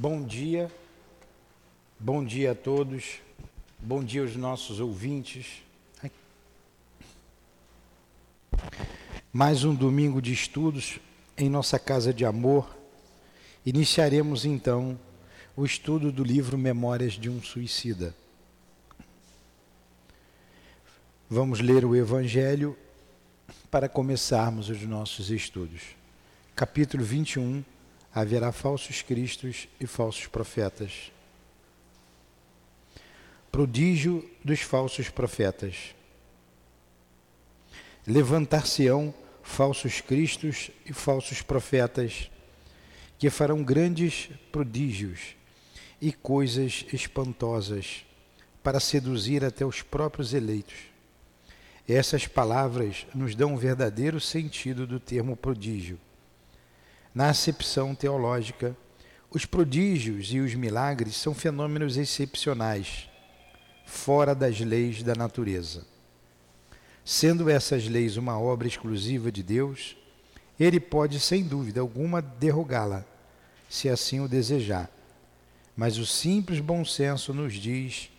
Bom dia, bom dia a todos, bom dia aos nossos ouvintes. Mais um domingo de estudos em nossa casa de amor. Iniciaremos então o estudo do livro Memórias de um Suicida. Vamos ler o Evangelho para começarmos os nossos estudos. Capítulo 21 Haverá falsos cristos e falsos profetas. Prodígio dos falsos profetas. Levantar-se-ão falsos cristos e falsos profetas, que farão grandes prodígios e coisas espantosas para seduzir até os próprios eleitos. Essas palavras nos dão um verdadeiro sentido do termo prodígio. Na acepção teológica, os prodígios e os milagres são fenômenos excepcionais, fora das leis da natureza. Sendo essas leis uma obra exclusiva de Deus, ele pode, sem dúvida alguma, derrogá-la, se assim o desejar. Mas o simples bom senso nos diz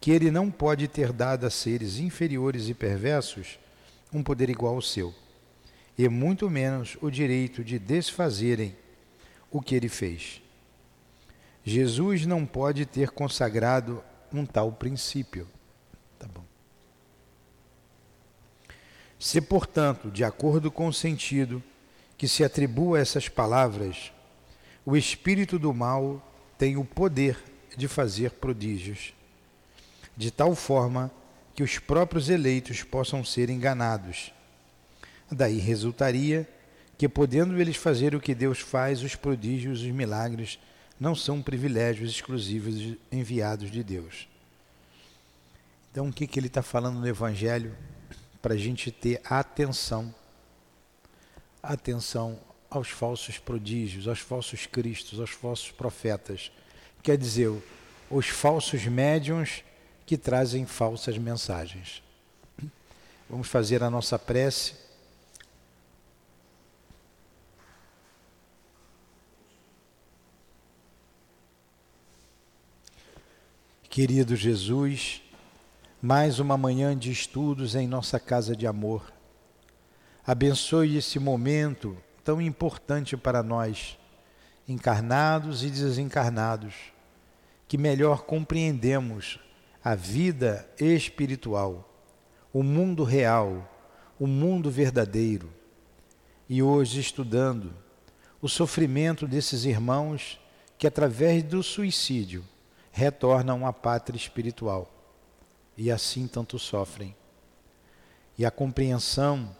que ele não pode ter dado a seres inferiores e perversos um poder igual ao seu, e muito menos o direito de desfazerem o que ele fez. Jesus não pode ter consagrado um tal princípio. Tá bom. Se, portanto, de acordo com o sentido que se atribua a essas palavras, o espírito do mal tem o poder de fazer prodígios, de tal forma que os próprios eleitos possam ser enganados. Daí resultaria que, podendo eles fazer o que Deus faz, os prodígios os milagres não são privilégios exclusivos enviados de Deus. Então, o que, que ele está falando no Evangelho? para a gente ter atenção, atenção aos falsos prodígios, aos falsos cristos, aos falsos profetas. Quer dizer, os falsos médiums que trazem falsas mensagens. Vamos fazer a nossa prece. Querido Jesus, mais uma manhã de estudos em nossa casa de amor. Abençoe esse momento tão importante para nós, encarnados e desencarnados, que melhor compreendemos a vida espiritual, o mundo real, o mundo verdadeiro. E hoje estudando o sofrimento desses irmãos que, através do suicídio, retornam à pátria espiritual e assim tanto sofrem. E a compreensão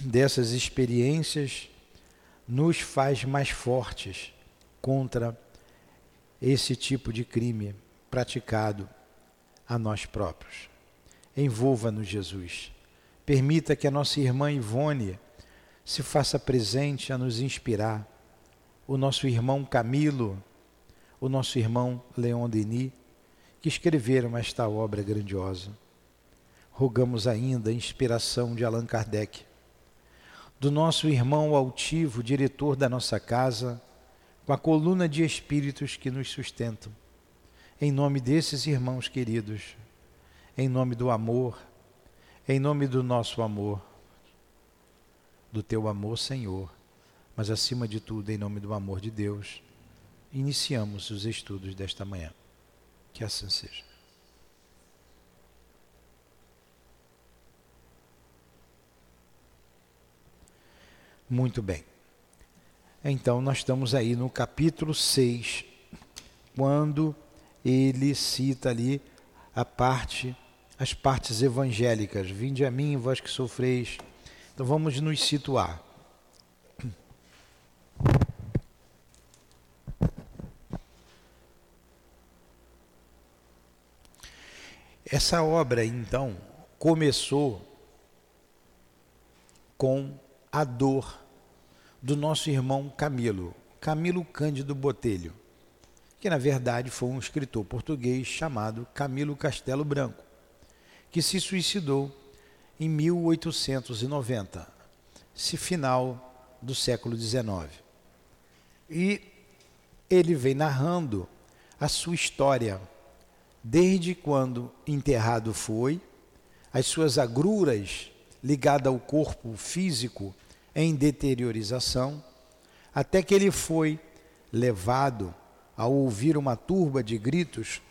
dessas experiências nos faz mais fortes contra esse tipo de crime praticado a nós próprios. Envolva-nos, Jesus. Permita que a nossa irmã Ivone se faça presente a nos inspirar. O nosso irmão Camilo, o nosso irmão Leon Denis que escreveram esta obra grandiosa. Rogamos ainda a inspiração de Allan Kardec, do nosso irmão altivo, diretor da nossa casa, com a coluna de espíritos que nos sustentam. Em nome desses irmãos queridos, em nome do amor, em nome do nosso amor, do teu amor, Senhor, mas acima de tudo, em nome do amor de Deus, iniciamos os estudos desta manhã. Que assim seja. Muito bem. Então, nós estamos aí no capítulo 6, quando ele cita ali a parte, as partes evangélicas. Vinde a mim, vós que sofreis. Então, vamos nos situar. Essa obra, então, começou com a dor do nosso irmão Camilo, Camilo Cândido Botelho, que na verdade foi um escritor português chamado Camilo Castelo Branco, que se suicidou em 1890, se final do século XIX. E ele vem narrando a sua história, desde quando enterrado foi, as suas agruras ligadas ao corpo físico em deteriorização, até que ele foi levado a ouvir uma turba de gritos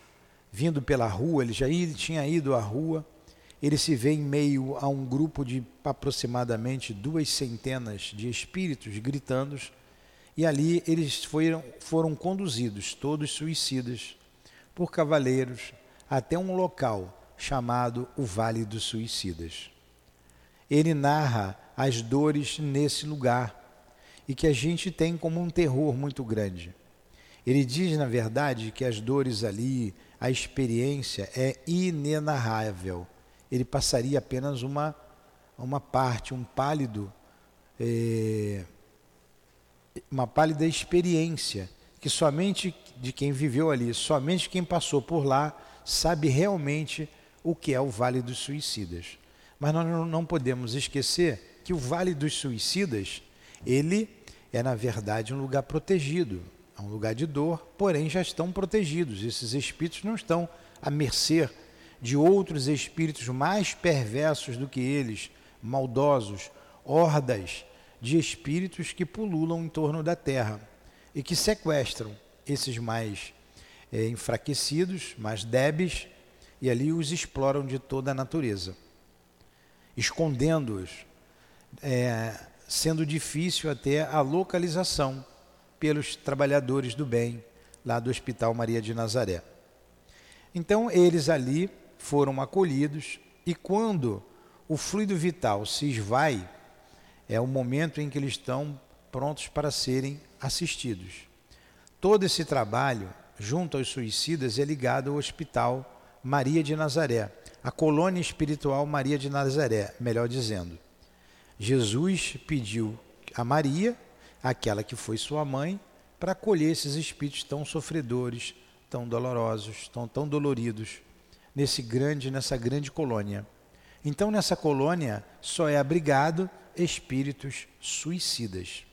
vindo pela rua, ele já tinha ido à rua, ele se vê em meio a um grupo de aproximadamente duas centenas de espíritos gritando, e ali eles foram, foram conduzidos, todos suicidas, por cavaleiros, até um local chamado o Vale dos Suicidas. Ele narra as dores nesse lugar e que a gente tem como um terror muito grande. Ele diz, na verdade, que as dores ali, a experiência é inenarrável. Ele passaria apenas uma, uma parte, um pálido, é, uma pálida experiência, que somente de quem viveu ali, somente quem passou por lá, sabe realmente o que é o Vale dos Suicidas. Mas nós não podemos esquecer que o Vale dos Suicidas, ele é na verdade um lugar protegido, é um lugar de dor, porém já estão protegidos. Esses espíritos não estão à mercê de outros espíritos mais perversos do que eles, maldosos, hordas de espíritos que pululam em torno da terra e que sequestram esses mais é, enfraquecidos, mais débeis, e ali os exploram de toda a natureza, escondendo-os, é, sendo difícil até a localização pelos trabalhadores do bem lá do Hospital Maria de Nazaré. Então eles ali foram acolhidos e quando o fluido vital se esvai, é o momento em que eles estão prontos para serem assistidos. Todo esse trabalho, junto aos suicidas, é ligado ao Hospital Maria de Nazaré, a colônia espiritual Maria de Nazaré, melhor dizendo. Jesus pediu a Maria aquela que foi sua mãe, para acolher esses espíritos tão sofredores, tão dolorosos, tão, tão doloridos, nesse grande, nessa grande colônia. Então, nessa colônia só é abrigado espíritos suicidas.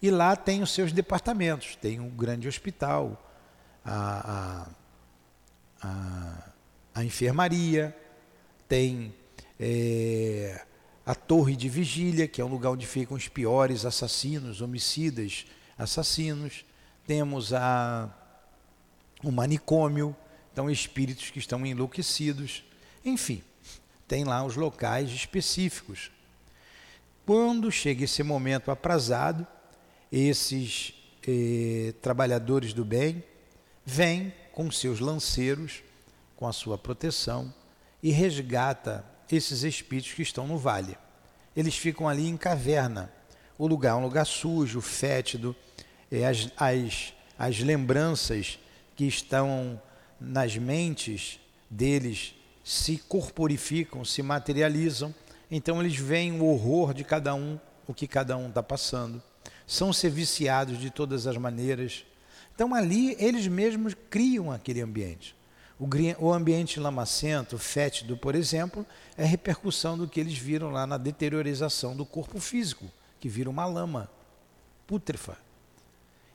E lá tem os seus departamentos, tem um grande hospital, a, a, a, a enfermaria, tem é, a torre de vigília, que é um lugar onde ficam os piores assassinos, homicidas, assassinos. Temos a, o manicômio, então espíritos que estão enlouquecidos. Enfim, tem lá os locais específicos. Quando chega esse momento aprazado, esses eh, trabalhadores do bem vêm com seus lanceiros, com a sua proteção, e resgata esses espíritos que estão no vale. Eles ficam ali em caverna. O lugar é um lugar sujo, fétido, é, as, as, as lembranças que estão nas mentes deles se corporificam, se materializam. Então eles veem o horror de cada um, o que cada um está passando. São ser viciados de todas as maneiras. Então ali eles mesmos criam aquele ambiente. O ambiente lamacento, fétido, por exemplo, é repercussão do que eles viram lá na deteriorização do corpo físico, que vira uma lama pútrefa.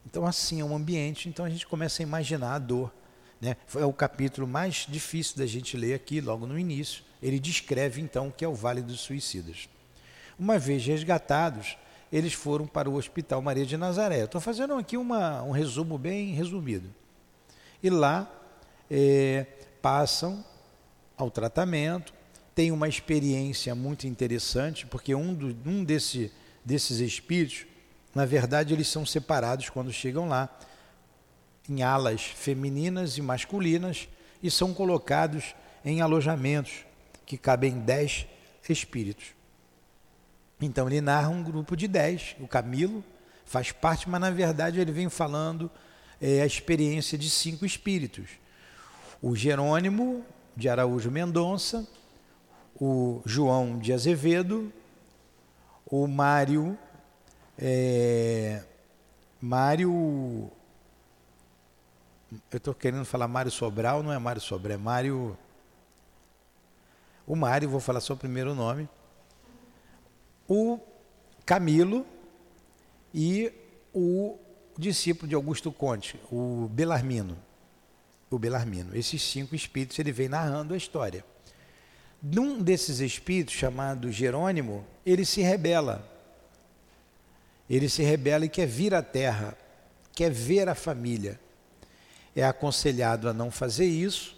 Então, assim é um ambiente, então a gente começa a imaginar a dor. Né? É o capítulo mais difícil da gente ler aqui, logo no início. Ele descreve então o que é o Vale dos Suicidas. Uma vez resgatados, eles foram para o Hospital Maria de Nazaré. Estou fazendo aqui uma, um resumo bem resumido. E lá é, passam ao tratamento, tem uma experiência muito interessante, porque um, do, um desse, desses espíritos, na verdade, eles são separados quando chegam lá, em alas femininas e masculinas, e são colocados em alojamentos que cabem dez espíritos. Então ele narra um grupo de dez, o Camilo faz parte, mas na verdade ele vem falando é, a experiência de cinco espíritos. O Jerônimo de Araújo Mendonça, o João de Azevedo, o Mário, é, Mário, eu estou querendo falar Mário Sobral, não é Mário Sobral, é Mário, o Mário, vou falar só o primeiro nome, o Camilo e o discípulo de Augusto Conte, o Belarmino. O Belarmino. Esses cinco espíritos, ele vem narrando a história. Num desses espíritos, chamado Jerônimo, ele se rebela. Ele se rebela e quer vir à terra, quer ver a família. É aconselhado a não fazer isso.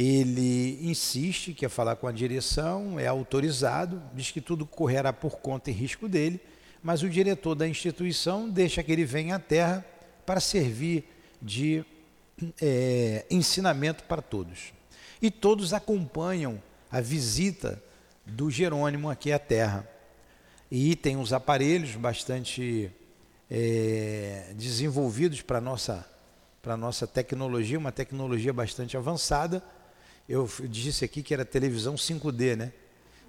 Ele insiste, quer falar com a direção, é autorizado, diz que tudo correrá por conta e risco dele, mas o diretor da instituição deixa que ele venha à terra para servir de é, ensinamento para todos. E todos acompanham a visita do Jerônimo aqui à Terra. E tem uns aparelhos bastante é, desenvolvidos para a nossa, nossa tecnologia, uma tecnologia bastante avançada. Eu disse aqui que era televisão 5D, né?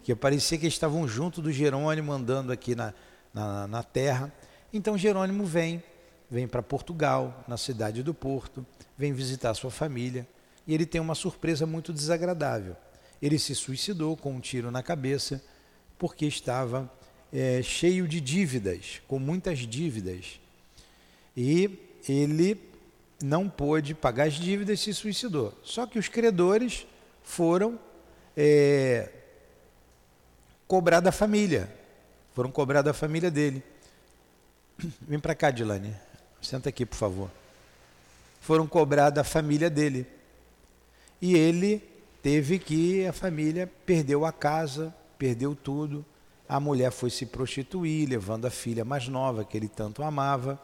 Que parecia que estavam junto do Jerônimo andando aqui na, na, na Terra. Então Jerônimo vem, vem para Portugal, na cidade do Porto, vem visitar sua família e ele tem uma surpresa muito desagradável. Ele se suicidou com um tiro na cabeça porque estava é, cheio de dívidas, com muitas dívidas. E ele não pôde pagar as dívidas e se suicidou. Só que os credores foram é, cobrar da família. Foram cobrar da família dele. Vem para cá, Dilane. Senta aqui, por favor. Foram cobrar da família dele. E ele teve que a família perdeu a casa, perdeu tudo. A mulher foi se prostituir, levando a filha mais nova que ele tanto amava.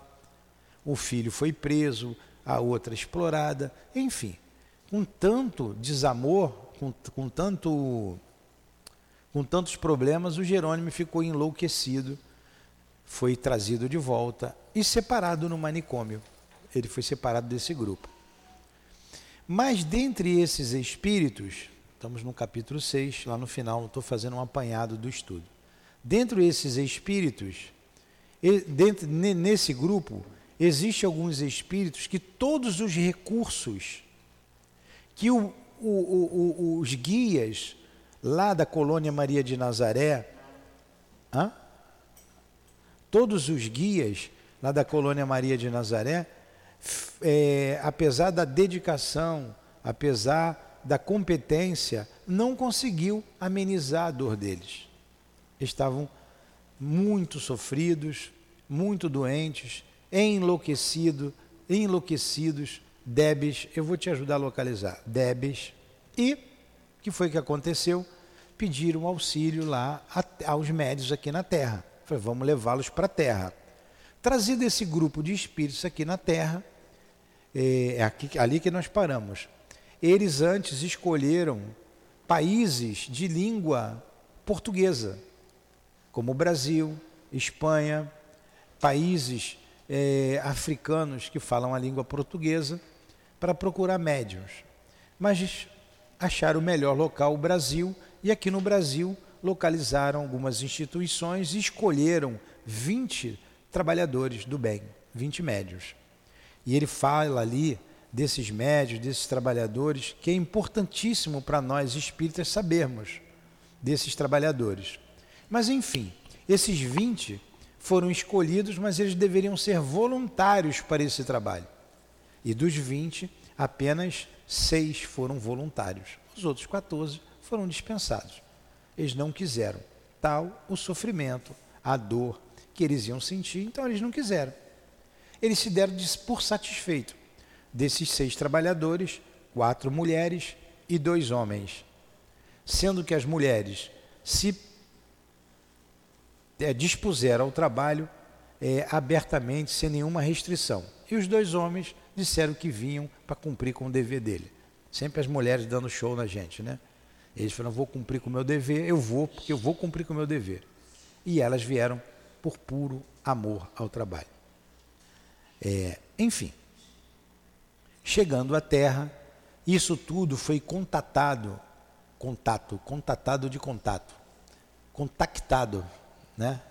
O filho foi preso, a outra explorada, enfim, com tanto desamor, com, com tanto com tantos problemas, o Jerônimo ficou enlouquecido, foi trazido de volta e separado no manicômio. Ele foi separado desse grupo. Mas dentre esses espíritos, estamos no capítulo 6, lá no final, estou fazendo um apanhado do estudo. Dentro desses espíritos, dentro, nesse grupo, existem alguns espíritos que todos os recursos que o, o, o, os guias lá da colônia Maria de Nazaré, hã? todos os guias lá da colônia Maria de Nazaré é, apesar da dedicação, apesar da competência, não conseguiu amenizar a dor deles. Estavam muito sofridos, muito doentes, enlouquecidos, enlouquecidos, débeis. Eu vou te ajudar a localizar. Débeis. E que foi que aconteceu? Pediram auxílio lá aos médios aqui na Terra. Falei, vamos levá-los para a Terra. Trazido esse grupo de espíritos aqui na Terra, é, é aqui, ali que nós paramos. Eles antes escolheram países de língua portuguesa, como o Brasil, Espanha, países é, africanos que falam a língua portuguesa, para procurar médiums. Mas acharam o melhor local o Brasil, e aqui no Brasil localizaram algumas instituições e escolheram 20 trabalhadores do bem, 20 médios. E ele fala ali desses médios, desses trabalhadores, que é importantíssimo para nós espíritas sabermos desses trabalhadores. Mas enfim, esses 20 foram escolhidos, mas eles deveriam ser voluntários para esse trabalho. E dos 20, apenas seis foram voluntários. Os outros 14 foram dispensados. Eles não quiseram. Tal o sofrimento, a dor que eles iam sentir, então eles não quiseram eles se deram por satisfeito. Desses seis trabalhadores, quatro mulheres e dois homens. Sendo que as mulheres se é, dispuseram ao trabalho é, abertamente, sem nenhuma restrição. E os dois homens disseram que vinham para cumprir com o dever dele. Sempre as mulheres dando show na gente, né? Eles falaram, vou cumprir com o meu dever, eu vou, porque eu vou cumprir com o meu dever. E elas vieram por puro amor ao trabalho. É, enfim, chegando à Terra, isso tudo foi contatado, contato, contatado de contato, contactado, né,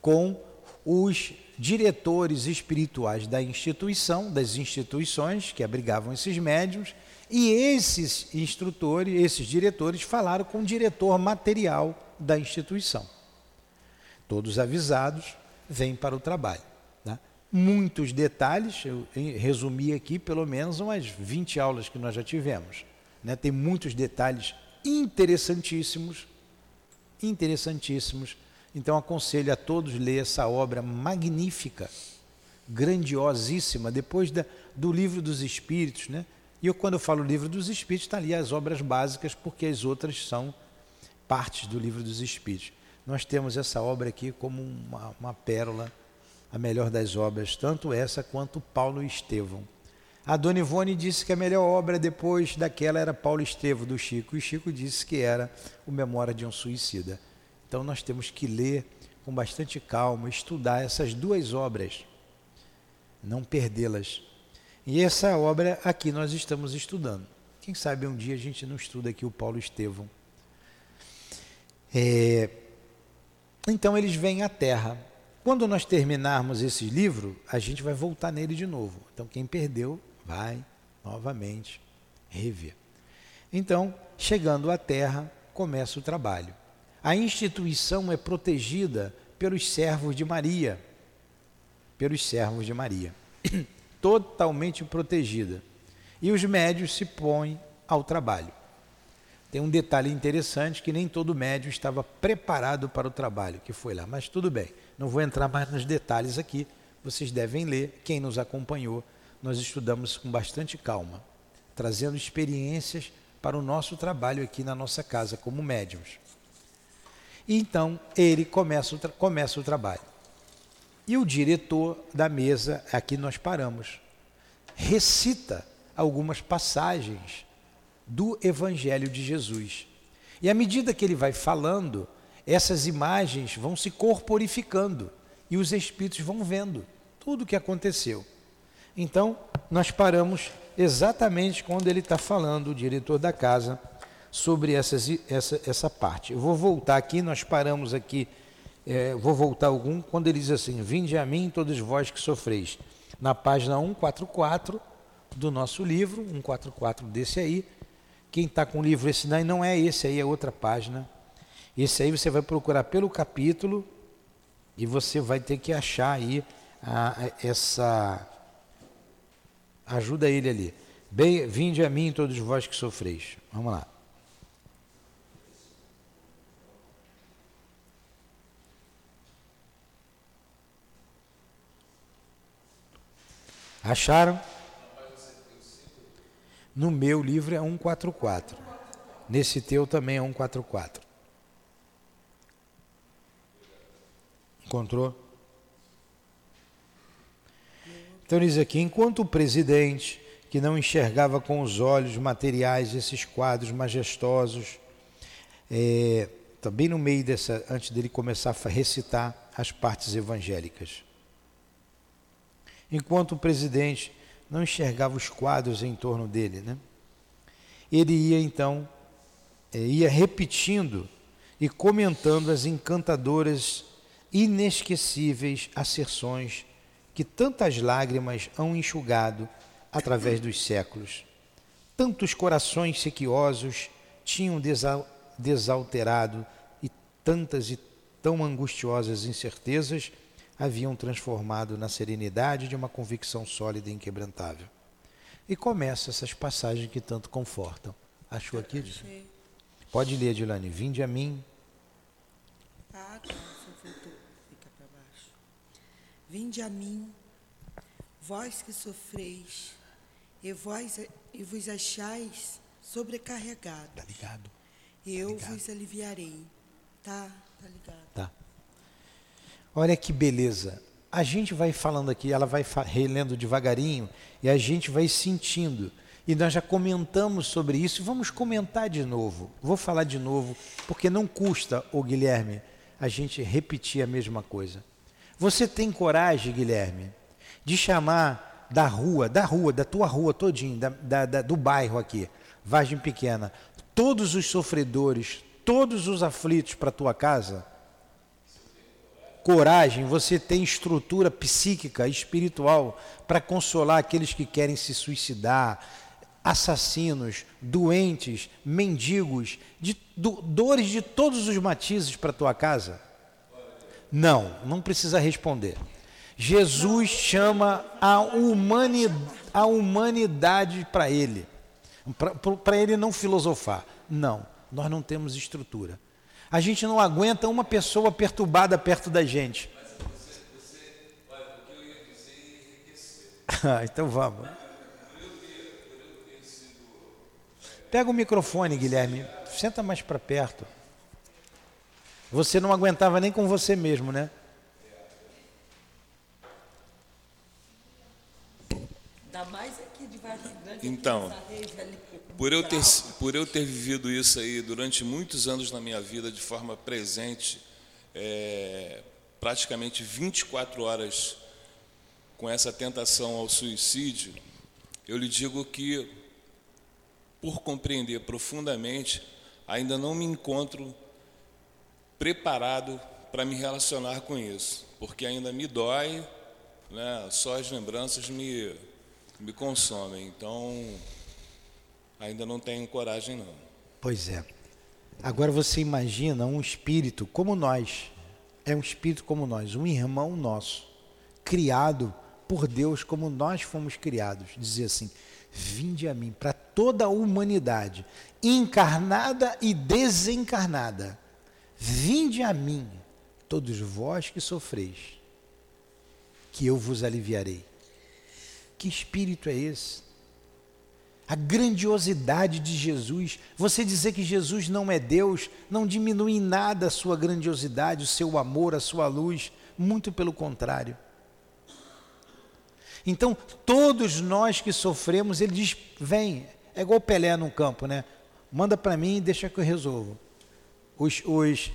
com os diretores espirituais da instituição, das instituições que abrigavam esses médiums, e esses instrutores, esses diretores falaram com o diretor material da instituição. Todos avisados, vêm para o trabalho. muitos detalhes, eu resumi aqui pelo menos umas 20 aulas que nós já tivemos. Né? Tem muitos detalhes interessantíssimos, interessantíssimos. Então aconselho a todos ler essa obra magnífica, grandiosíssima, depois da, do livro dos Espíritos, né? E eu, quando eu falo livro dos Espíritos, está ali as obras básicas, porque as outras são partes do livro dos Espíritos. Nós temos essa obra aqui como uma, uma pérola, a melhor das obras, tanto essa quanto Paulo e Estevão. A Dona Ivone disse que a melhor obra depois daquela era Paulo Estevão, do Chico, e Chico disse que era o Memória de um Suicida. Então nós temos que ler com bastante calma, estudar essas duas obras, não perdê-las. E essa obra aqui nós estamos estudando. Quem sabe um dia a gente não estuda aqui o Paulo Estevão. É... Então eles vêm à Terra. Quando nós terminarmos esse livro, a gente vai voltar nele de novo. Então quem perdeu, vai novamente rever. Então, chegando à Terra, começa o trabalho. A instituição é protegida pelos servos de Maria. Pelos servos de Maria. Totalmente protegida. E os médios se põem ao trabalho. Tem um detalhe interessante que nem todo médio estava preparado para o trabalho que foi lá, mas tudo bem. Não vou entrar mais nos detalhes aqui. Vocês devem ler. Quem nos acompanhou, nós estudamos com bastante calma, trazendo experiências para o nosso trabalho aqui na nossa casa como médiums. E então ele começa o, começa o trabalho. E o diretor da mesa, aqui nós paramos, recita algumas passagens do Evangelho de Jesus. E à medida que ele vai falando, essas imagens vão se corporificando e os espíritos vão vendo tudo o que aconteceu. Então, nós paramos exatamente quando ele está falando, o diretor da casa, sobre essas, essa, essa parte. Eu vou voltar aqui, nós paramos aqui, é, vou voltar algum, quando ele diz assim: Vinde a mim, todos vós que sofreis. Na página 144 do nosso livro, 144 desse aí, quem está com o livro esse daí não é esse aí, é outra página. Esse aí você vai procurar pelo capítulo e você vai ter que achar aí a, essa. Ajuda ele ali. Bem, vinde a mim todos vós que sofreis. Vamos lá. Acharam? No meu livro é 144. Nesse teu também é 144. Encontrou? Então diz aqui: enquanto o presidente, que não enxergava com os olhos materiais esses quadros majestosos, é, também no meio dessa, antes dele começar a recitar as partes evangélicas. Enquanto o presidente não enxergava os quadros em torno dele, né? Ele ia então, é, ia repetindo e comentando as encantadoras, inesquecíveis asserções que tantas lágrimas hão enxugado através dos séculos. Tantos corações sequiosos tinham desalterado e tantas e tão angustiosas incertezas haviam transformado na serenidade de uma convicção sólida e inquebrantável. E começa essas passagens que tanto confortam. Achou aqui? Achei. Pode ler, Dilane. Vinde a mim. Ah, tá. Fica para baixo. Vinde a mim, vós que sofreis, e, vós, e vos achais sobrecarregados. Tá ligado? Eu tá ligado. vos aliviarei. Tá, tá ligado. Tá. Olha que beleza. A gente vai falando aqui, ela vai relendo devagarinho e a gente vai sentindo. E nós já comentamos sobre isso e vamos comentar de novo. Vou falar de novo, porque não custa, o Guilherme, a gente repetir a mesma coisa. Você tem coragem, Guilherme, de chamar da rua, da rua, da tua rua todinho, da, da, da, do bairro aqui, Vargem Pequena, todos os sofredores, todos os aflitos para tua casa? Coragem, você tem estrutura psíquica, espiritual para consolar aqueles que querem se suicidar, assassinos, doentes, mendigos, de, do, dores de todos os matizes para tua casa? Não, não precisa responder. Jesus chama a, humani, a humanidade para ele, para ele não filosofar. Não, nós não temos estrutura. A gente não aguenta uma pessoa perturbada perto da gente. então vamos. Pega o microfone, Guilherme. Senta mais para perto. Você não aguentava nem com você mesmo, né? Então, por eu, ter, por eu ter vivido isso aí durante muitos anos na minha vida de forma presente, é, praticamente 24 horas com essa tentação ao suicídio, eu lhe digo que, por compreender profundamente, ainda não me encontro preparado para me relacionar com isso, porque ainda me dói, né? só as lembranças me, me consomem. Então, ainda não tenho coragem, não. Pois é. Agora você imagina um espírito como nós, é um espírito como nós, um irmão nosso, criado por Deus como nós fomos criados. Dizer assim: vinde a mim, para toda a humanidade, encarnada e desencarnada. Vinde a mim, todos vós que sofreis, que eu vos aliviarei. Que espírito é esse? A grandiosidade de Jesus. Você dizer que Jesus não é Deus não diminui em nada a sua grandiosidade, o seu amor, a sua luz, muito pelo contrário. Então, todos nós que sofremos, ele diz: vem, é igual Pelé no campo, né? Manda para mim e deixa que eu resolvo. Os, os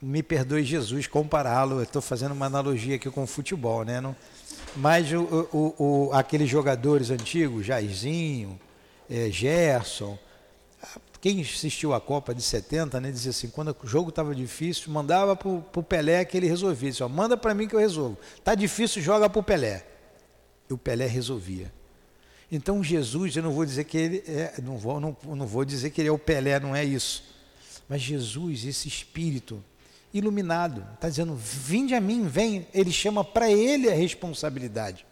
me perdoe Jesus compará-lo, estou fazendo uma analogia aqui com o futebol, né? Não, mas o, o, o, aqueles jogadores antigos, Jairzinho, é, Gerson, quem assistiu a Copa de 70, né, dizia assim, quando o jogo estava difícil, mandava para o Pelé que ele resolvia. Manda para mim que eu resolvo. Está difícil, joga para o Pelé e o Pelé resolvia. Então Jesus, eu não vou dizer que ele é, não vou, não, não vou dizer que ele é o Pelé, não é isso. Mas Jesus, esse espírito iluminado, está dizendo: vinde a mim, vem. Ele chama para ele a responsabilidade.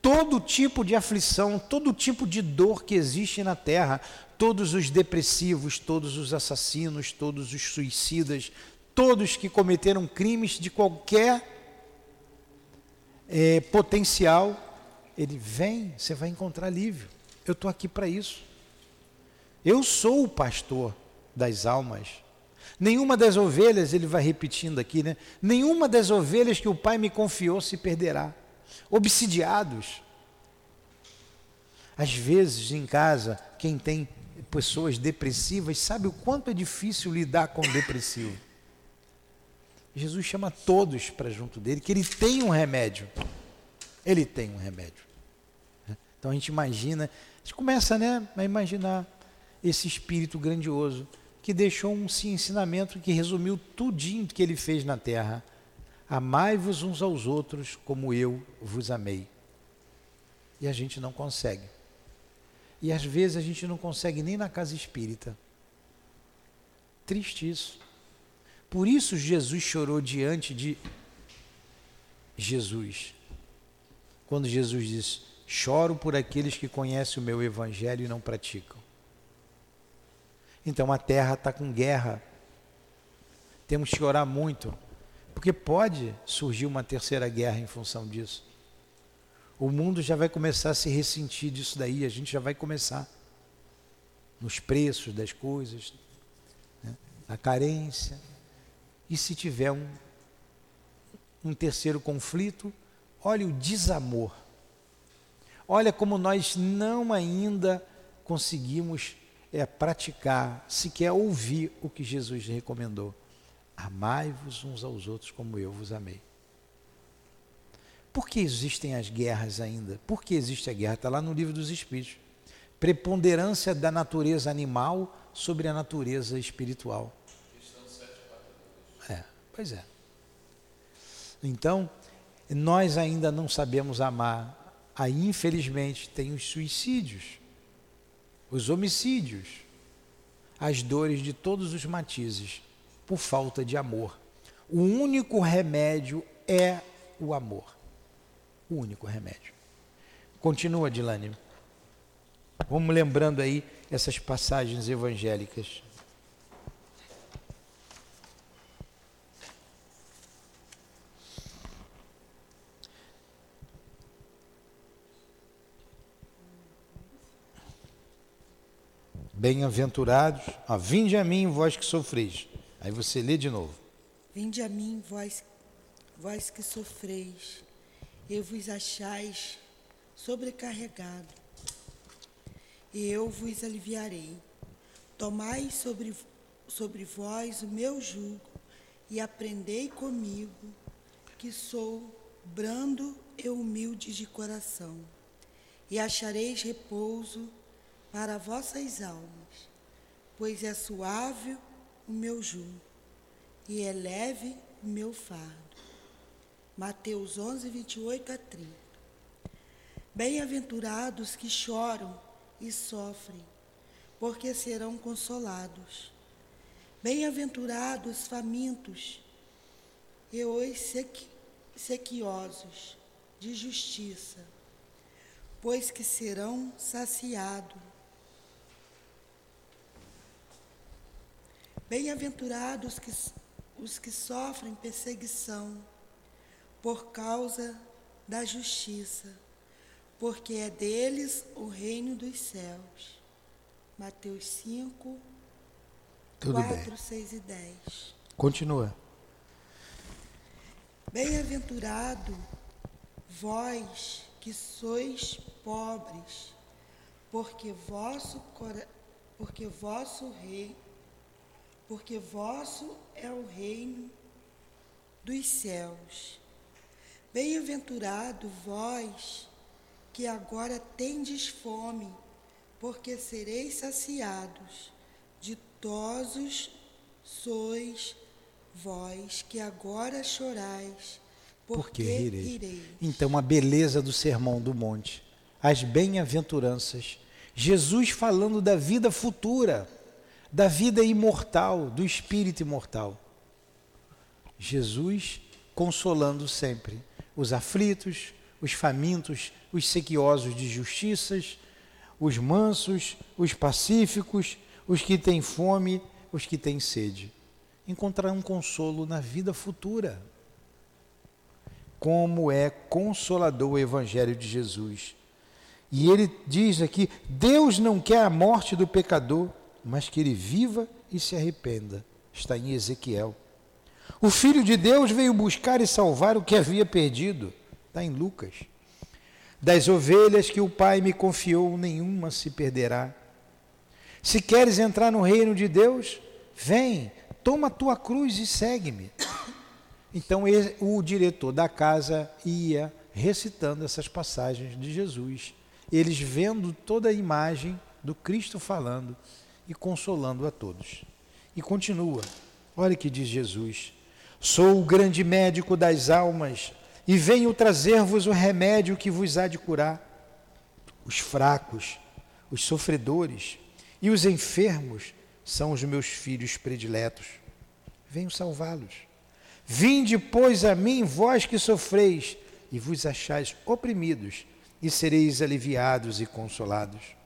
Todo tipo de aflição, todo tipo de dor que existe na terra, todos os depressivos, todos os assassinos, todos os suicidas, todos que cometeram crimes de qualquer é, potencial, ele vem, você vai encontrar alívio. Eu estou aqui para isso. Eu sou o pastor das almas. Nenhuma das ovelhas, ele vai repetindo aqui, né? Nenhuma das ovelhas que o Pai me confiou se perderá. Obsidiados. Às vezes em casa, quem tem pessoas depressivas sabe o quanto é difícil lidar com o depressivo. Jesus chama todos para junto dele, que ele tem um remédio. Ele tem um remédio. Então a gente imagina, a gente começa né, a imaginar esse espírito grandioso que deixou um ensinamento que resumiu tudinho que ele fez na terra. Amai-vos uns aos outros como eu vos amei. E a gente não consegue. E às vezes a gente não consegue nem na casa espírita. Triste isso. Por isso Jesus chorou diante de Jesus. Quando Jesus disse: Choro por aqueles que conhecem o meu evangelho e não praticam. Então a terra está com guerra. Temos que orar muito, porque pode surgir uma terceira guerra em função disso. O mundo já vai começar a se ressentir disso daí, a gente já vai começar. Nos preços das coisas, né? a carência. E se tiver um, um terceiro conflito, olha o desamor Olha como nós não ainda conseguimos é, praticar, sequer ouvir o que Jesus recomendou. Amai-vos uns aos outros como eu vos amei. Por que existem as guerras ainda? Por que existe a guerra? Está lá no livro dos Espíritos. Preponderância da natureza animal sobre a natureza espiritual. É, pois é. Então, nós ainda não sabemos amar aí infelizmente tem os suicídios, os homicídios, as dores de todos os matizes, por falta de amor. O único remédio é o amor. O único remédio. Continua, Dilane. Vamos lembrando aí essas passagens evangélicas. Bem-aventurados, vinde a mim, vós que sofreis. Aí você lê de novo. Vinde a mim, vós, vós que sofreis, e vos achais sobrecarregado, e eu vos aliviarei. Tomai sobre, sobre vós o meu jugo, e aprendei comigo, que sou brando e humilde de coração, e achareis repouso para vossas almas, pois é suave o meu jugo e é leve o meu fardo. Mateus 11, 28 a 30. Bem-aventurados que choram e sofrem, porque serão consolados. Bem-aventurados famintos e os sequiosos de justiça, pois que serão saciados. Bem-aventurados que, os que sofrem perseguição por causa da justiça, porque é deles o reino dos céus. Mateus 5, Tudo 4, bem. 6 e 10. Continua. Bem-aventurado vós que sois pobres, porque vosso, porque vosso rei porque vosso é o reino dos céus. Bem-aventurado vós que agora tendes fome, porque sereis saciados. Ditosos sois vós que agora chorais, porque, porque. Então, a beleza do sermão do monte, as bem-aventuranças, Jesus falando da vida futura da vida imortal, do espírito imortal. Jesus consolando sempre os aflitos, os famintos, os sequiosos de justiças, os mansos, os pacíficos, os que têm fome, os que têm sede. Encontrar um consolo na vida futura. Como é consolador o Evangelho de Jesus. E ele diz aqui: Deus não quer a morte do pecador, mas que ele viva e se arrependa. Está em Ezequiel. O Filho de Deus veio buscar e salvar o que havia perdido. Está em Lucas. Das ovelhas que o Pai me confiou, nenhuma se perderá. Se queres entrar no reino de Deus, vem, toma a tua cruz e segue-me. Então o diretor da casa ia recitando essas passagens de Jesus, eles vendo toda a imagem do Cristo falando e consolando a todos. E continua: olha que diz Jesus: Sou o grande médico das almas e venho trazer-vos o remédio que vos há de curar. Os fracos, os sofredores e os enfermos são os meus filhos prediletos. Venho salvá-los. Vinde, pois, a mim, vós que sofreis, e vos achais oprimidos, e sereis aliviados e consolados.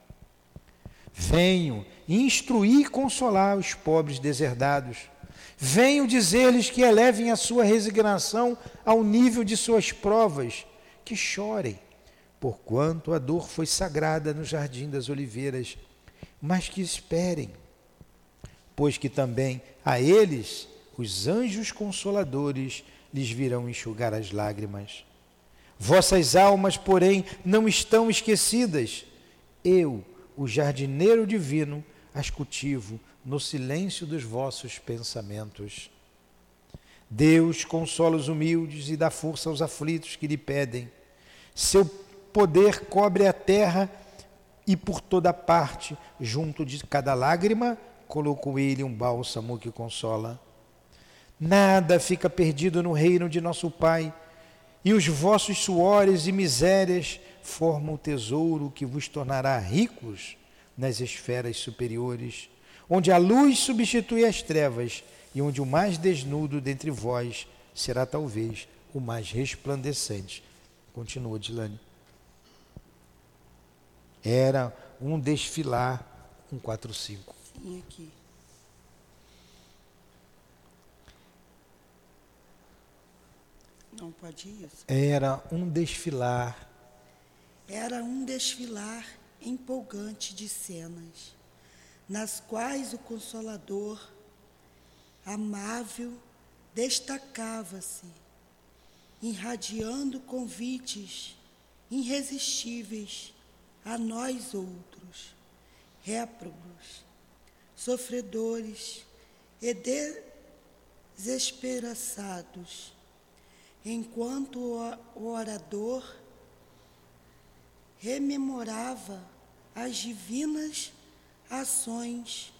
Venho instruir e consolar os pobres deserdados. Venho dizer-lhes que elevem a sua resignação ao nível de suas provas, que chorem, porquanto a dor foi sagrada no jardim das oliveiras, mas que esperem, pois que também a eles os anjos consoladores lhes virão enxugar as lágrimas. Vossas almas, porém, não estão esquecidas. Eu, o jardineiro divino, as cultivo no silêncio dos vossos pensamentos. Deus consola os humildes e dá força aos aflitos que lhe pedem. Seu poder cobre a terra e por toda parte, junto de cada lágrima, colocou ele um bálsamo que consola. Nada fica perdido no reino de nosso Pai, e os vossos suores e misérias formam o tesouro que vos tornará ricos nas esferas superiores, onde a luz substitui as trevas e onde o mais desnudo dentre vós será talvez o mais resplandecente. Continua, Dilane. Era um desfilar 145. Sim, aqui. Não pode isso. Era um desfilar. Era um desfilar empolgante de cenas, nas quais o Consolador, amável, destacava-se, irradiando convites irresistíveis a nós outros, réprobos, sofredores e desesperançados enquanto o orador rememorava as divinas ações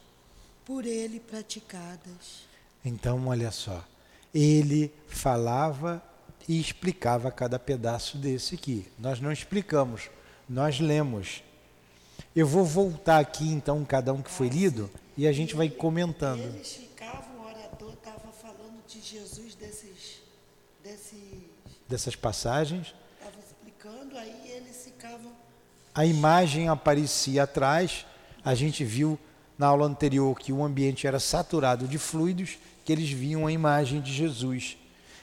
por ele praticadas. Então, olha só, ele falava e explicava cada pedaço desse aqui. Nós não explicamos, nós lemos. Eu vou voltar aqui então cada um que foi lido e a gente vai comentando. Eles ficavam, o orador estava falando de Jesus desses dessas passagens. Estava explicando, aí eles ficavam. A imagem aparecia atrás. A gente viu na aula anterior que o ambiente era saturado de fluidos, que eles viam a imagem de Jesus.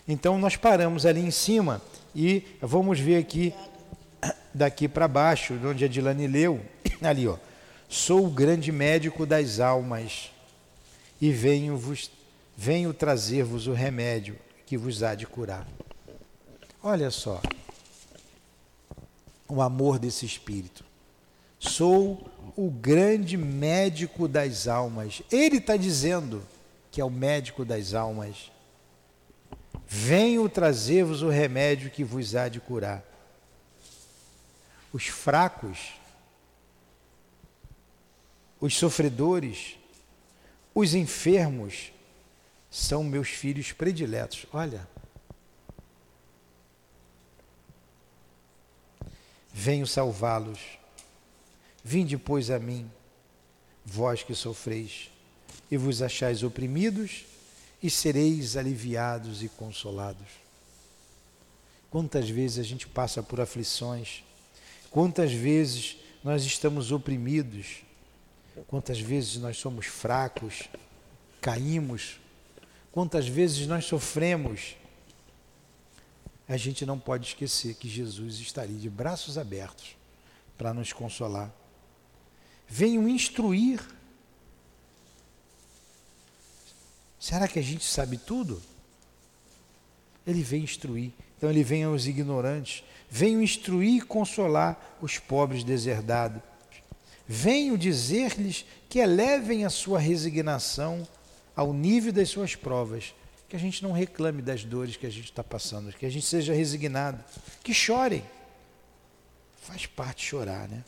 Então nós paramos ali em cima e vamos ver aqui daqui para baixo, onde a Dilane leu, ali ó. Sou o grande médico das almas e venho vos venho trazer-vos o remédio que vos há de curar. Olha só, o amor desse Espírito. Sou o grande médico das almas. Ele está dizendo que é o médico das almas. Venho trazer-vos o remédio que vos há de curar. Os fracos, os sofredores, os enfermos, são meus filhos prediletos. Olha. Venho salvá-los. Vinde, pois, a mim, vós que sofreis, e vos achais oprimidos, e sereis aliviados e consolados. Quantas vezes a gente passa por aflições, quantas vezes nós estamos oprimidos, quantas vezes nós somos fracos, caímos, quantas vezes nós sofremos, a gente não pode esquecer que Jesus estaria de braços abertos para nos consolar. Venham instruir. Será que a gente sabe tudo? Ele vem instruir. Então ele vem aos ignorantes. Venho instruir e consolar os pobres deserdados. Venho dizer-lhes que elevem a sua resignação ao nível das suas provas, que a gente não reclame das dores que a gente está passando, que a gente seja resignado, que chorem. Faz parte chorar, né?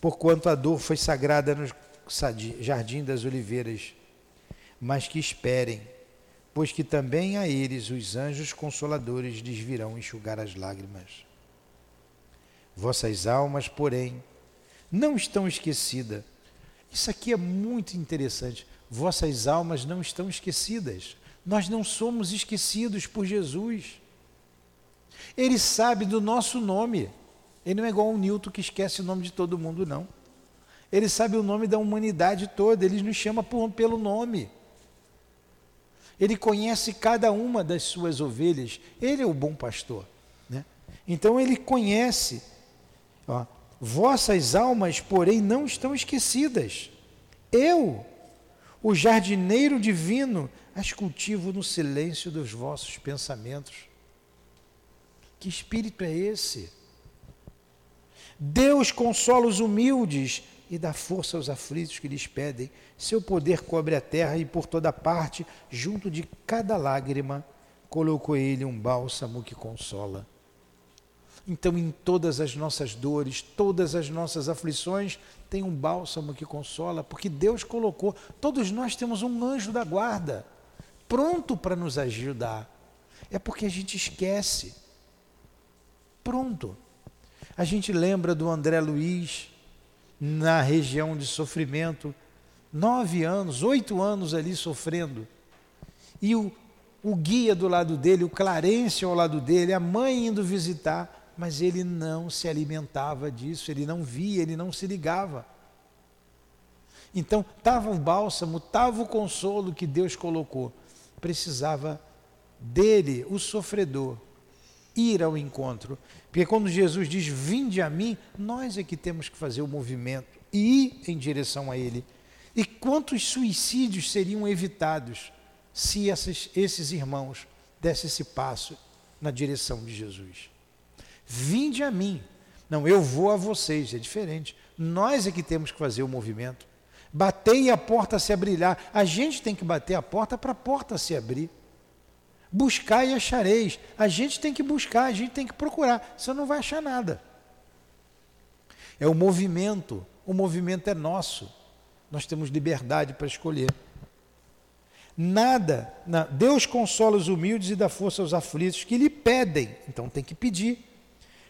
Porquanto a dor foi sagrada no jardim das oliveiras, mas que esperem, pois que também a eles os anjos consoladores lhes virão enxugar as lágrimas. Vossas almas, porém, não estão esquecidas. Isso aqui é muito interessante vossas almas não estão esquecidas. Nós não somos esquecidos por Jesus. Ele sabe do nosso nome. Ele não é igual ao Newton que esquece o nome de todo mundo, não. Ele sabe o nome da humanidade toda, ele nos chama por, pelo nome. Ele conhece cada uma das suas ovelhas. Ele é o bom pastor. Né? Então ele conhece. Ó, Vossas almas, porém, não estão esquecidas. Eu o jardineiro divino, as cultivo no silêncio dos vossos pensamentos. Que espírito é esse? Deus consola os humildes e dá força aos aflitos que lhes pedem. Seu poder cobre a terra e por toda parte, junto de cada lágrima, colocou ele um bálsamo que consola. Então, em todas as nossas dores, todas as nossas aflições, tem um bálsamo que consola, porque Deus colocou. Todos nós temos um anjo da guarda, pronto para nos ajudar. É porque a gente esquece. Pronto. A gente lembra do André Luiz, na região de sofrimento, nove anos, oito anos ali sofrendo. E o, o guia do lado dele, o Clarence ao lado dele, a mãe indo visitar mas ele não se alimentava disso, ele não via, ele não se ligava. Então, estava o bálsamo, estava o consolo que Deus colocou. Precisava dele, o sofredor, ir ao encontro. Porque quando Jesus diz: Vinde a mim, nós é que temos que fazer o movimento e ir em direção a Ele. E quantos suicídios seriam evitados se esses, esses irmãos dessem esse passo na direção de Jesus? Vinde a mim. Não, eu vou a vocês, é diferente. Nós é que temos que fazer o movimento. Batei e a porta se abrirá. A gente tem que bater a porta para a porta se abrir. Buscar e achareis. A gente tem que buscar, a gente tem que procurar. Você não vai achar nada. É o movimento. O movimento é nosso. Nós temos liberdade para escolher. Nada. Deus consola os humildes e dá força aos aflitos que lhe pedem. Então tem que pedir.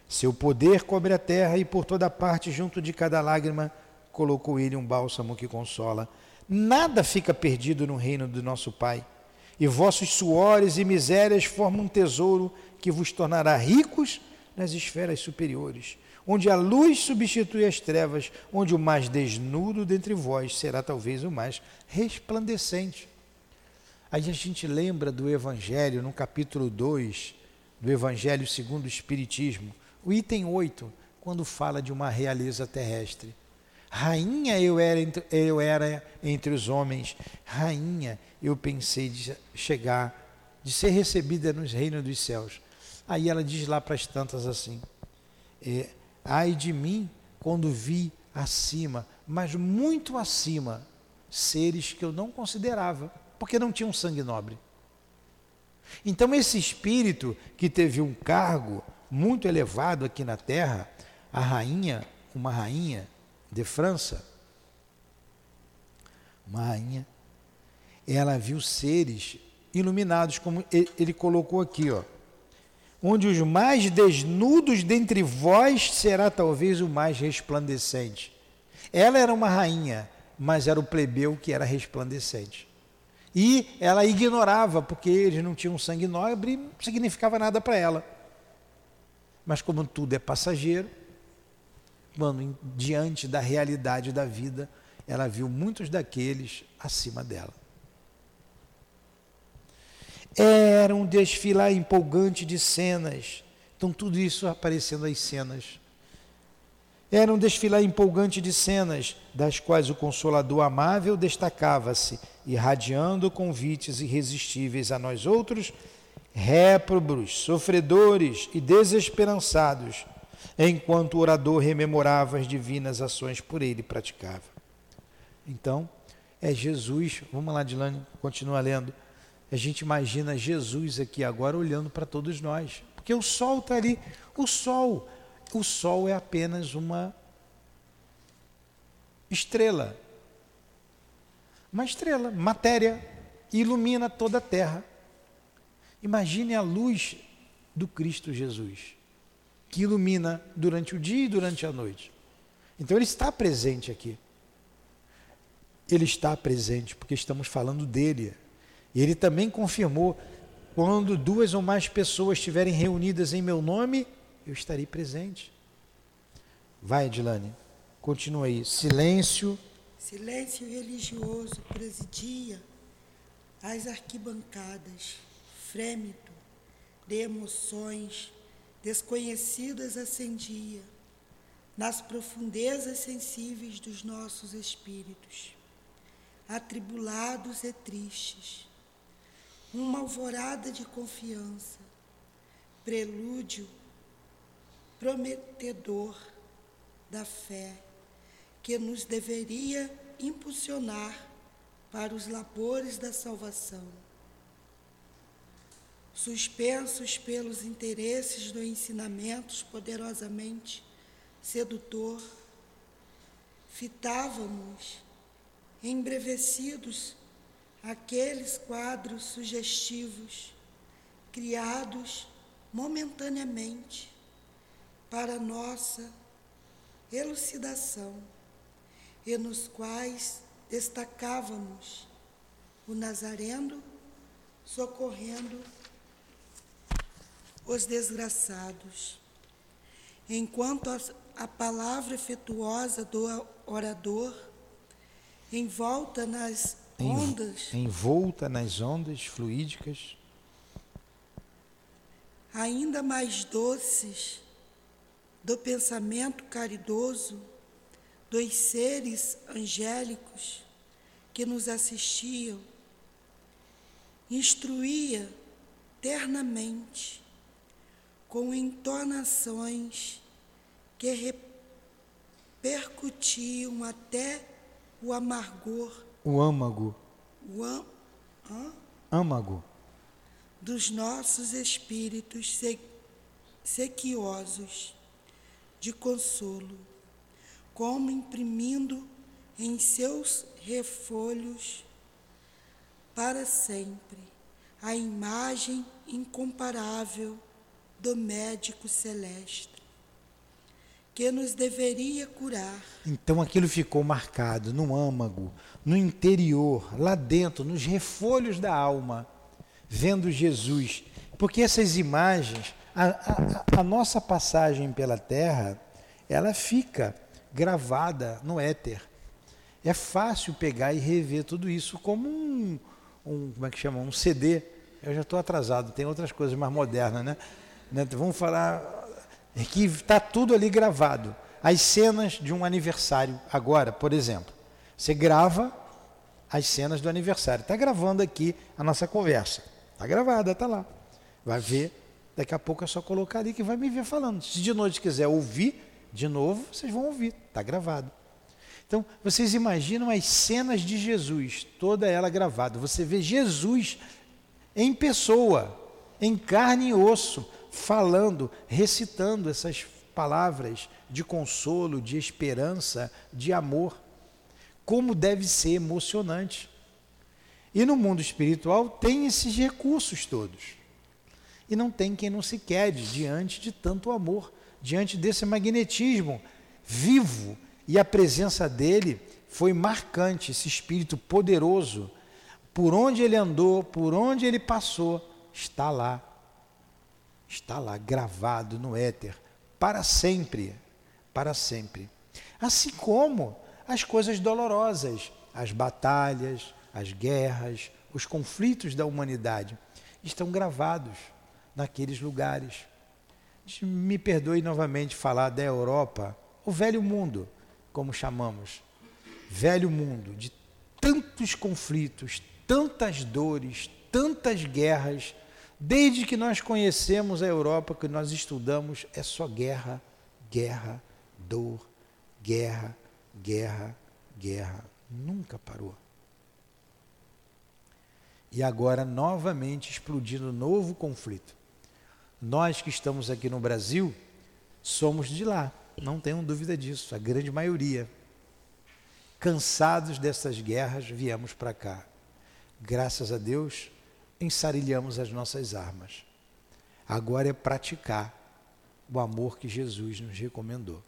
Seu poder cobre a terra e por toda parte, junto de cada lágrima, colocou ele um bálsamo que consola. Nada fica perdido no reino do nosso Pai. E vossos suores e misérias formam um tesouro que vos tornará ricos nas esferas superiores, onde a luz substitui as trevas, onde o mais desnudo dentre vós será talvez o mais resplandecente. Aí a gente lembra do Evangelho, no capítulo 2, do Evangelho segundo o Espiritismo, o item 8, quando fala de uma realeza terrestre. Rainha eu era, entre, eu era entre os homens, rainha eu pensei de chegar, de ser recebida nos reinos dos céus. Aí ela diz lá para as tantas assim: é, ai de mim quando vi acima, mas muito acima, seres que eu não considerava, porque não tinham sangue nobre. Então, esse espírito que teve um cargo muito elevado aqui na terra, a rainha, uma rainha, de França, uma rainha, ela viu seres iluminados, como ele colocou aqui, ó. Onde os mais desnudos dentre vós será talvez o mais resplandecente. Ela era uma rainha, mas era o plebeu que era resplandecente. E ela ignorava, porque eles não tinham sangue nobre, não significava nada para ela. Mas como tudo é passageiro, quando diante da realidade da vida, ela viu muitos daqueles acima dela. Era um desfilar empolgante de cenas. Então, tudo isso aparecendo as cenas. Era um desfilar empolgante de cenas, das quais o Consolador amável destacava-se, irradiando convites irresistíveis a nós outros, réprobos, sofredores e desesperançados enquanto o orador rememorava as divinas ações por ele praticava. Então, é Jesus, vamos lá, Dilane, continua lendo. A gente imagina Jesus aqui agora olhando para todos nós, porque o sol está ali. O sol, o sol é apenas uma estrela, uma estrela, matéria, ilumina toda a terra. Imagine a luz do Cristo Jesus que ilumina durante o dia e durante a noite. Então ele está presente aqui. Ele está presente porque estamos falando dele. E ele também confirmou: quando duas ou mais pessoas estiverem reunidas em meu nome, eu estarei presente. Vai, Edilane, continua aí. Silêncio. Silêncio religioso presidia as arquibancadas, frêmito de emoções desconhecidas acendia nas profundezas sensíveis dos nossos espíritos, atribulados e tristes, uma alvorada de confiança, prelúdio prometedor da fé que nos deveria impulsionar para os labores da salvação suspensos pelos interesses do ensinamento poderosamente sedutor, fitávamos, embrevecidos, aqueles quadros sugestivos, criados momentaneamente para nossa elucidação, e nos quais destacávamos o Nazareno socorrendo os desgraçados, enquanto a, a palavra efetuosa do orador, envolta nas ondas, envolta nas ondas fluídicas, ainda mais doces do pensamento caridoso dos seres angélicos que nos assistiam, instruía ternamente com entonações que repercutiam até o amargor. O âmago. O am, hã? âmago. Dos nossos espíritos se, sequiosos de consolo, como imprimindo em seus refolhos para sempre a imagem incomparável do médico celeste, que nos deveria curar. Então aquilo ficou marcado no âmago, no interior, lá dentro, nos refolhos da alma, vendo Jesus. Porque essas imagens, a, a, a nossa passagem pela terra, ela fica gravada no éter. É fácil pegar e rever tudo isso como um, um como é que chama, um CD. Eu já estou atrasado, tem outras coisas mais modernas, né? Né? Vamos falar é que está tudo ali gravado. As cenas de um aniversário, agora, por exemplo. Você grava as cenas do aniversário. Está gravando aqui a nossa conversa. Está gravada, está lá. Vai ver. Daqui a pouco é só colocar ali que vai me ver falando. Se de noite quiser ouvir de novo, vocês vão ouvir. Está gravado. Então, vocês imaginam as cenas de Jesus, toda ela gravada. Você vê Jesus em pessoa, em carne e osso, falando, recitando essas palavras de consolo, de esperança, de amor. Como deve ser emocionante. E no mundo espiritual tem esses recursos todos. E não tem quem não se quede diante de tanto amor, diante desse magnetismo vivo. E a presença dele foi marcante, esse espírito poderoso. Por onde ele andou, por onde ele passou, está lá está lá gravado no éter para sempre, para sempre. Assim como as coisas dolorosas, as batalhas, as guerras, os conflitos da humanidade estão gravados naqueles lugares. Me perdoe novamente falar da Europa, o velho mundo, como chamamos. Velho mundo de tantos conflitos, tantas dores, tantas guerras, Desde que nós conhecemos a Europa, que nós estudamos, é só guerra, guerra, dor, guerra, guerra, guerra. Nunca parou. E agora, novamente, explodindo novo conflito. Nós que estamos aqui no Brasil, somos de lá, não tenham dúvida disso, a grande maioria. Cansados dessas guerras, viemos para cá. Graças a Deus, ensarilhamos as nossas armas. Agora é praticar o amor que Jesus nos recomendou.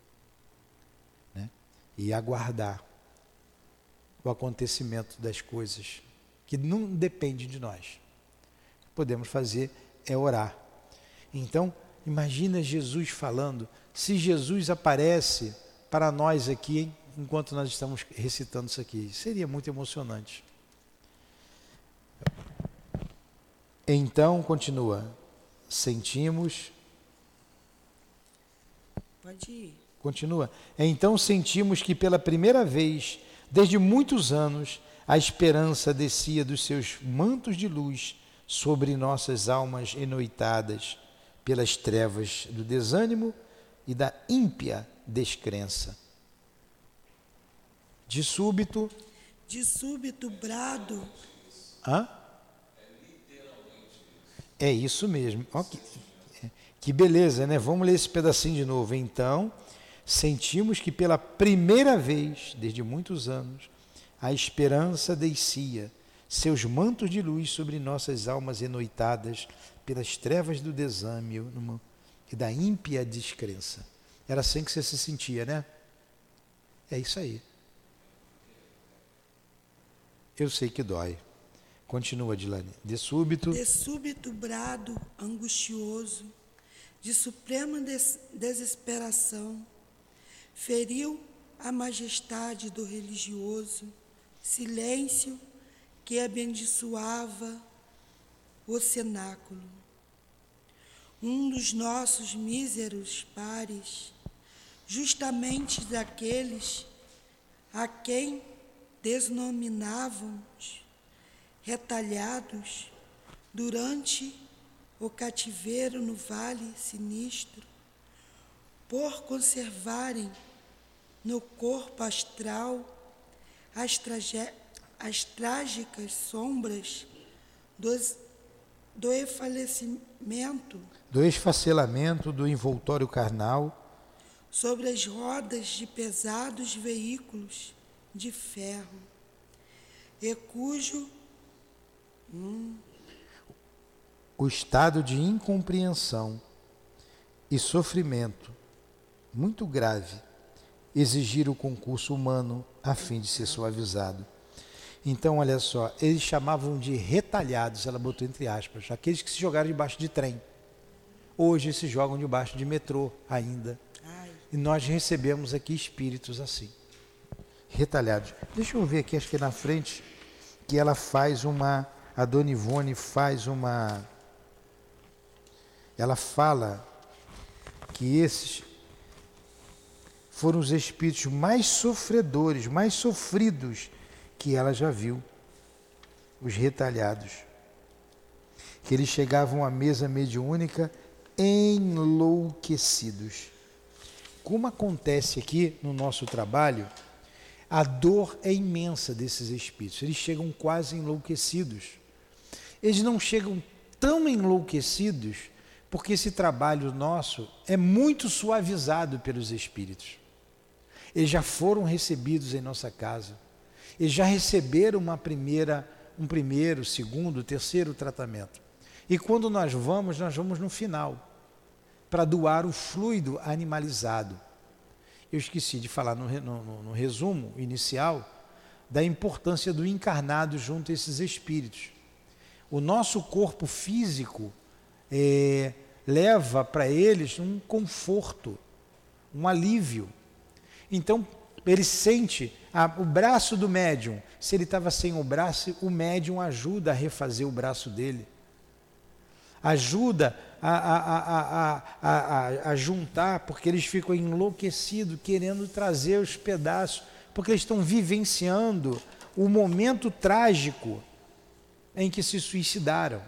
Né? E aguardar o acontecimento das coisas que não depende de nós. O que podemos fazer é orar. Então, imagina Jesus falando, se Jesus aparece para nós aqui, enquanto nós estamos recitando isso aqui, seria muito emocionante. Então, continua, sentimos. Pode ir. Continua. Então sentimos que pela primeira vez, desde muitos anos, a esperança descia dos seus mantos de luz sobre nossas almas enoitadas pelas trevas do desânimo e da ímpia descrença. De súbito. De súbito brado. Hã? É isso mesmo. que, que beleza, né? Vamos ler esse pedacinho de novo. Então, sentimos que pela primeira vez, desde muitos anos, a esperança descia seus mantos de luz sobre nossas almas enoitadas pelas trevas do desânimo e da ímpia descrença. Era assim que você se sentia, né? É isso aí. Eu sei que dói. Continua, Dilane. De súbito. De súbito brado angustioso, de suprema des desesperação, feriu a majestade do religioso, silêncio que abençoava o cenáculo. Um dos nossos míseros pares, justamente daqueles a quem denominávamos retalhados durante o cativeiro no vale sinistro, por conservarem no corpo astral as, as trágicas sombras dos, do enfalecimento, do esfacelamento do envoltório carnal, sobre as rodas de pesados veículos de ferro, e cujo o estado de incompreensão e sofrimento muito grave exigir o concurso humano a fim de ser suavizado. Então, olha só, eles chamavam de retalhados, ela botou entre aspas, aqueles que se jogaram debaixo de trem. Hoje se jogam debaixo de metrô ainda. E nós recebemos aqui espíritos assim, retalhados. Deixa eu ver aqui, acho que é na frente, que ela faz uma, a Dona Ivone faz uma ela fala que esses foram os espíritos mais sofredores, mais sofridos que ela já viu, os retalhados. Que eles chegavam à mesa mediúnica enlouquecidos. Como acontece aqui no nosso trabalho, a dor é imensa desses espíritos, eles chegam quase enlouquecidos. Eles não chegam tão enlouquecidos porque esse trabalho nosso é muito suavizado pelos Espíritos. Eles já foram recebidos em nossa casa, eles já receberam uma primeira, um primeiro, segundo, terceiro tratamento. E quando nós vamos, nós vamos no final, para doar o fluido animalizado. Eu esqueci de falar no, no, no resumo inicial da importância do encarnado junto a esses espíritos. O nosso corpo físico é, leva para eles um conforto, um alívio. Então, ele sente a, o braço do médium. Se ele estava sem o braço, o médium ajuda a refazer o braço dele. Ajuda a, a, a, juntar, porque eles ficam enlouquecidos, querendo trazer os pedaços, porque eles estão vivenciando o momento trágico em que se suicidaram.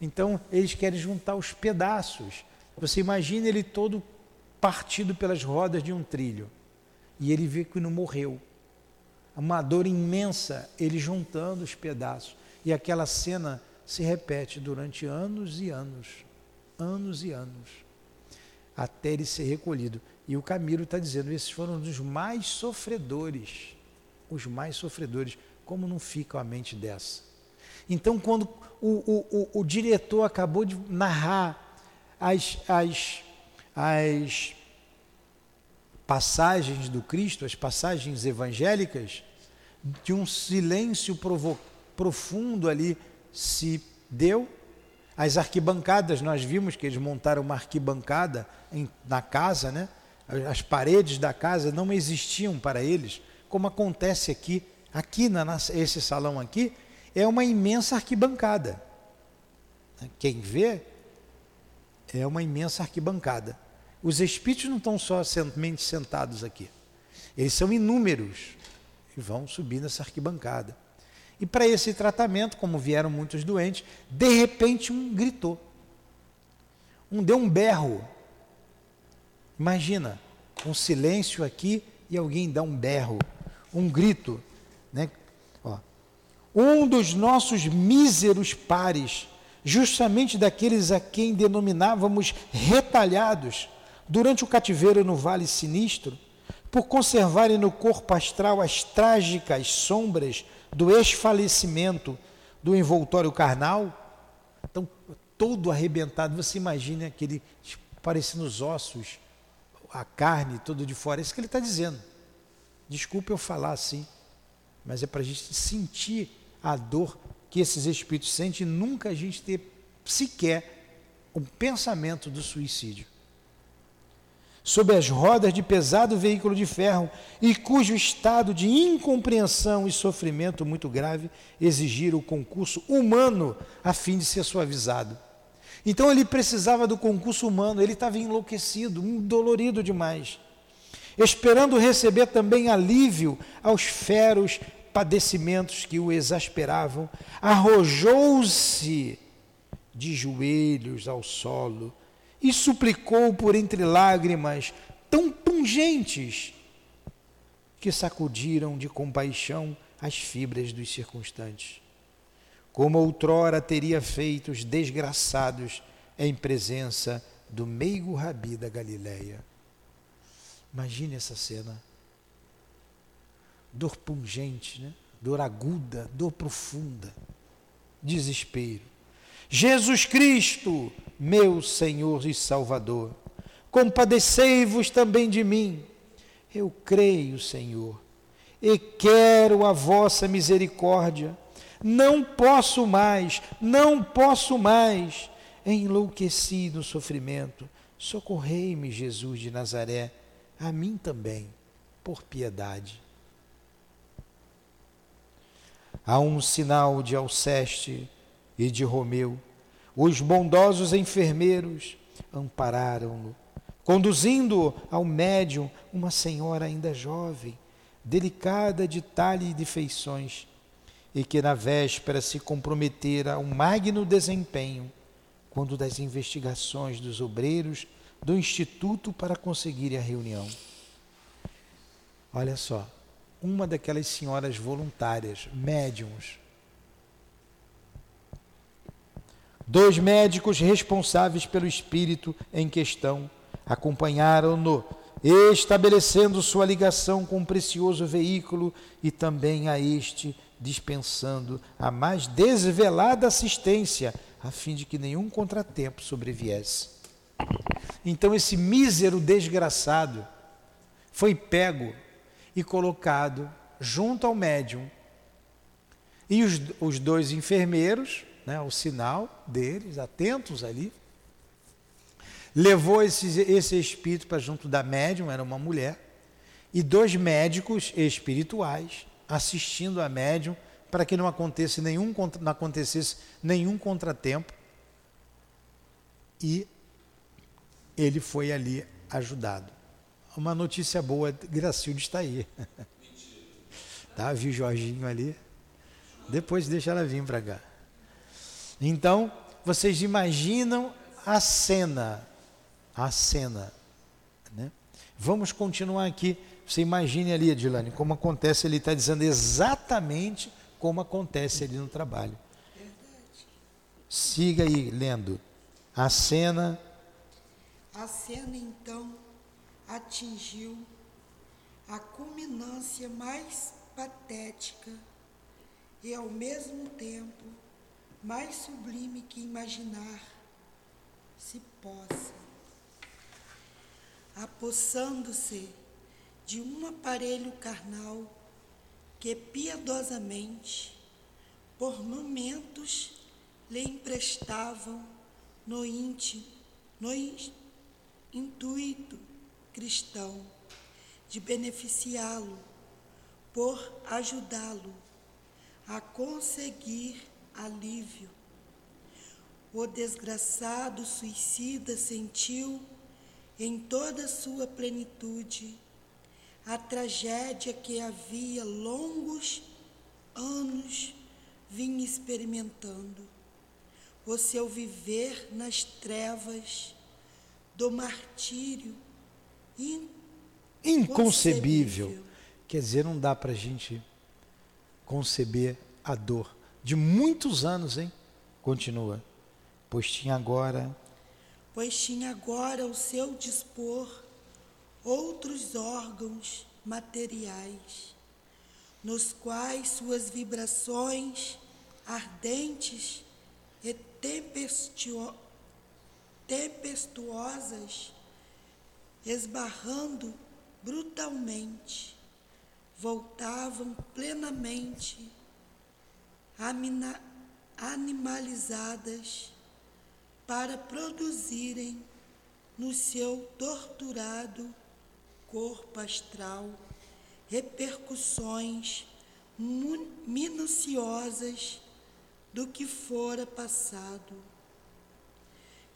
Então, eles querem juntar os pedaços. Você imagina ele todo partido pelas rodas de um trilho. E ele vê que não morreu. Uma dor imensa, ele juntando os pedaços. E aquela cena se repete durante anos e anos. Anos e anos. Até ele ser recolhido. E o Camilo está dizendo: esses foram os mais sofredores. Os mais sofredores. Como não fica a mente dessa? Então, quando o, o, o, diretor acabou de narrar as, as, as passagens do Cristo, as passagens evangélicas, de um silêncio profundo ali se deu. As arquibancadas, nós vimos que eles montaram uma arquibancada em, na casa, né? As paredes da casa não existiam para eles, como acontece aqui, aqui na, salão aqui, é uma imensa arquibancada. Quem vê é uma imensa arquibancada. Os espíritos não estão só somente sentados aqui. Eles são inúmeros e vão subir nessa arquibancada. E para esse tratamento, como vieram muitos doentes, de repente um gritou. Um deu um berro. Imagina, um silêncio aqui e alguém dá um berro, um grito, né? Um dos nossos míseros pares, justamente daqueles a quem denominávamos retalhados, durante o cativeiro no Vale Sinistro, por conservarem no corpo astral as trágicas sombras do esfalecimento do envoltório carnal. Então, todo arrebentado, você imagina aquele parecendo os ossos, a carne toda de fora. É isso que ele está dizendo. Desculpe eu falar assim, mas é para a gente sentir a dor que esses espíritos sentem, nunca a gente ter sequer um pensamento do suicídio. Sob as rodas de pesado veículo de ferro e cujo estado de incompreensão e sofrimento muito grave exigiram o concurso humano a fim de ser suavizado. Então ele precisava do concurso humano, ele estava enlouquecido, dolorido demais. Esperando receber também alívio aos feros padecimentos que o exasperavam, arrojou-se de joelhos ao solo e suplicou por entre lágrimas tão pungentes que sacudiram de compaixão as fibras dos circunstantes. Como outrora teria feito os desgraçados em presença do meigo rabi da Galileia. Imagine essa cena dor pungente, né? dor aguda, dor profunda, desespero. Jesus Cristo, meu Senhor e Salvador, compadecei-vos também de mim. Eu creio, Senhor, e quero a vossa misericórdia. Não posso mais, não posso mais. Enlouqueci no sofrimento. Socorrei-me, Jesus de Nazaré, a mim também, por piedade. Há um sinal de Alceste e de Romeu. Os bondosos enfermeiros ampararam-no, conduzindo ao médium uma senhora ainda jovem, delicada de talhe e de feições, e que na véspera se comprometera a um magno desempenho, quando das investigações dos obreiros do Instituto para conseguir a reunião. Olha só, uma daquelas senhoras voluntárias, médiums. Dois médicos responsáveis pelo espírito em questão acompanharam-no, estabelecendo sua ligação com o precioso veículo e também a este dispensando a mais desvelada assistência, a fim de que nenhum contratempo sobreviesse. Então, esse mísero desgraçado foi pego e colocado junto ao médium. E os, os dois enfermeiros, né, o sinal deles, atentos ali, levou esse, esse espírito para junto da médium, era uma mulher, e dois médicos espirituais assistindo a médium para que não acontecesse nenhum, não acontecesse nenhum contratempo. E ele foi ali ajudado. Uma notícia boa, Gracilde está aí. Tá, viu Jorginho ali? Depois deixa ela vir para cá. Então, vocês imaginam a cena. A cena. Né? Vamos continuar aqui. Você imagine ali, Adilane, como acontece, ele está dizendo exatamente como acontece ali no trabalho. Siga aí lendo. A cena. A cena então atingiu a culminância mais patética e ao mesmo tempo mais sublime que imaginar se possa. Apossando-se de um aparelho carnal que piedosamente, por momentos, lhe emprestavam no íntimo, no intuito cristão de beneficiá-lo por ajudá-lo a conseguir alívio. O desgraçado suicida sentiu em toda sua plenitude a tragédia que havia longos anos vinha experimentando. O seu viver nas trevas do martírio inconcebível. Quer dizer, não dá para a gente conceber a dor de muitos anos, hein? Continua. Pois tinha agora. Pois tinha agora ao seu dispor outros órgãos materiais, nos quais suas vibrações ardentes e tempestuosas esbarrando brutalmente, voltavam plenamente animalizadas para produzirem no seu torturado corpo astral repercussões minuciosas do que fora passado.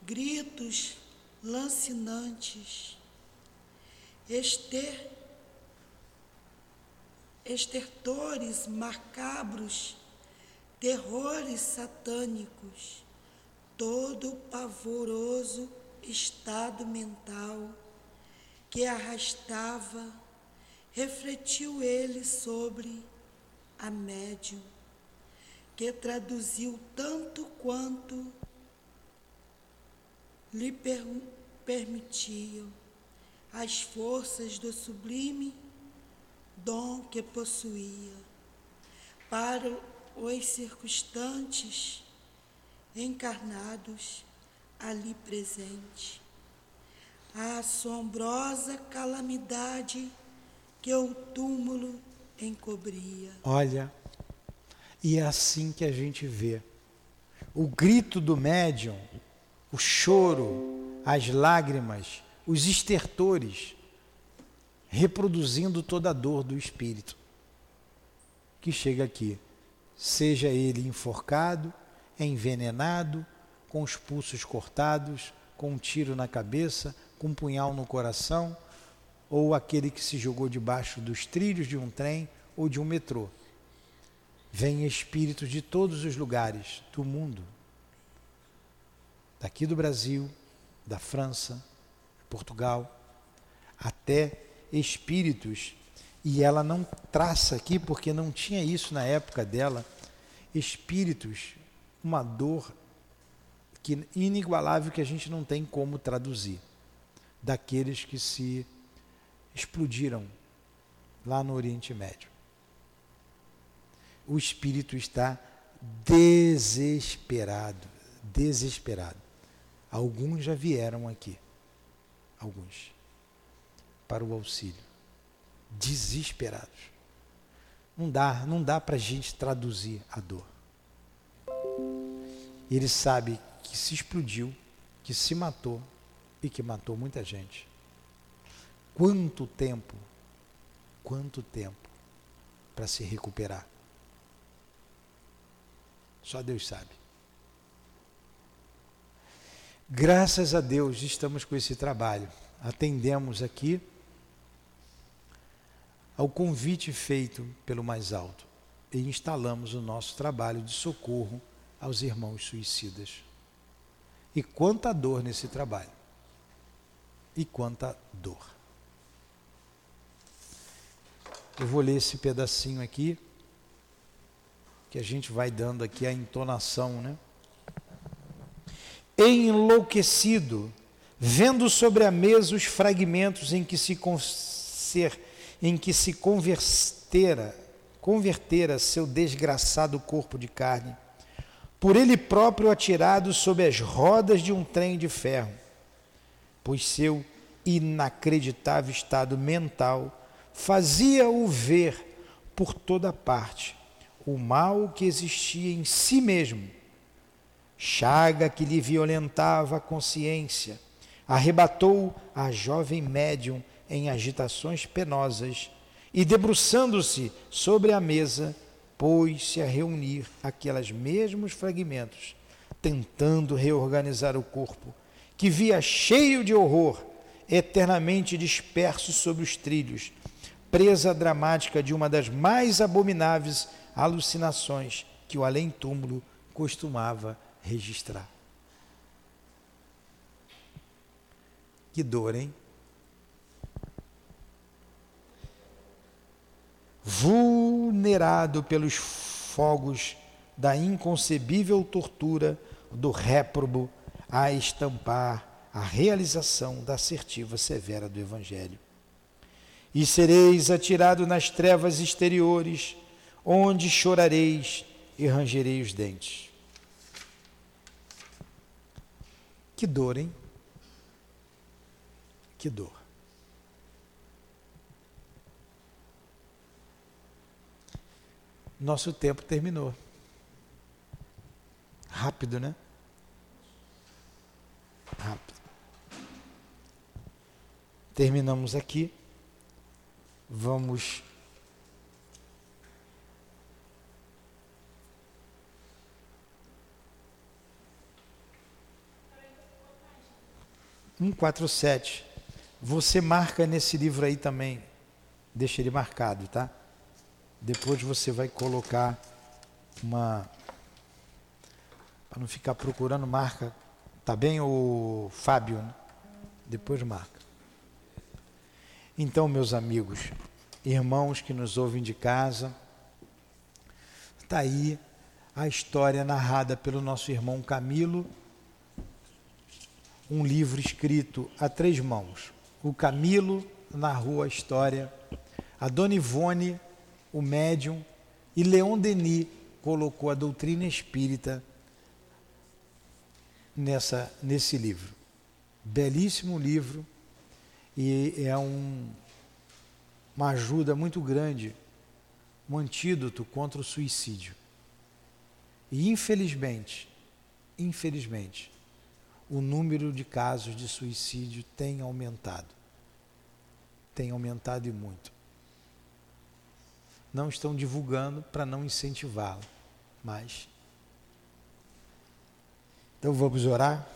Gritos lancinantes, ester, estertores macabros, terrores satânicos, todo pavoroso estado mental que arrastava, refletiu ele sobre a médium, que traduziu tanto quanto lhe per permitiam as forças do sublime dom que possuía para os circunstantes encarnados ali presente. A assombrosa calamidade que o túmulo encobria. Olha, e é assim que a gente vê. O grito do médium, o choro, as lágrimas, os estertores, reproduzindo toda a dor do espírito que chega aqui, seja ele enforcado, envenenado, com os pulsos cortados, com um tiro na cabeça, com um punhal no coração, ou aquele que se jogou debaixo dos trilhos de um trem ou de um metrô. Vem espíritos de todos os lugares do mundo, daqui do Brasil, da França, Portugal, até espíritos, e ela não traça aqui porque não tinha isso na época dela, espíritos, uma dor que inigualável que a gente não tem como traduzir, daqueles que se explodiram lá no Oriente Médio. O espírito está desesperado, desesperado. Alguns já vieram aqui, alguns, para o auxílio, desesperados. Não dá, não dá para a gente traduzir a dor. Ele sabe que se explodiu, que se matou e que matou muita gente. Quanto tempo, quanto tempo para se recuperar? Só Deus sabe. Graças a Deus estamos com esse trabalho. Atendemos aqui ao convite feito pelo mais alto e instalamos o nosso trabalho de socorro aos irmãos suicidas. E quanta dor nesse trabalho. E quanta dor. Eu vou ler esse pedacinho aqui, que a gente vai dando aqui a entonação, né? Enlouquecido, vendo sobre a mesa os fragmentos em que se em que se convertera, convertera seu desgraçado corpo de carne por ele próprio atirado sob as rodas de um trem de ferro, pois seu inacreditável estado mental fazia-o ver por toda parte o mal que existia em si mesmo, chaga que lhe violentava a consciência, arrebatou a jovem médium em agitações penosas e, debruçando-se sobre a mesa, pôs-se a reunir aqueles mesmos fragmentos, tentando reorganizar o corpo, que via cheio de horror, eternamente disperso sobre os trilhos, presa dramática de uma das mais abomináveis alucinações que o além-túmulo costumava registrar. Que dor, hein? vulnerado pelos fogos da inconcebível tortura do réprobo a estampar a realização da assertiva severa do Evangelho. E sereis atirado nas trevas exteriores, onde chorareis e rangereis os dentes. Que dor, hein? Que dor. Nosso tempo terminou. Rápido, né? Rápido. Terminamos aqui. Vamos um quatro sete. Você marca nesse livro aí também. Deixa ele marcado, tá? Depois você vai colocar uma para não ficar procurando marca. Tá bem o Fábio, né? Depois marca. Então, meus amigos, irmãos que nos ouvem de casa, está aí a história narrada pelo nosso irmão Camilo, um livro escrito a três mãos. O Camilo narrou a história, a Dona Ivone, o médium, e Leon Denis colocou a doutrina espírita nessa, nesse livro. Belíssimo livro e é um, uma ajuda muito grande, um antídoto contra o suicídio. E infelizmente, infelizmente, o número de casos de suicídio tem aumentado. Tem aumentado e muito. Não estão divulgando para não incentivá-lo, mas então vamos orar.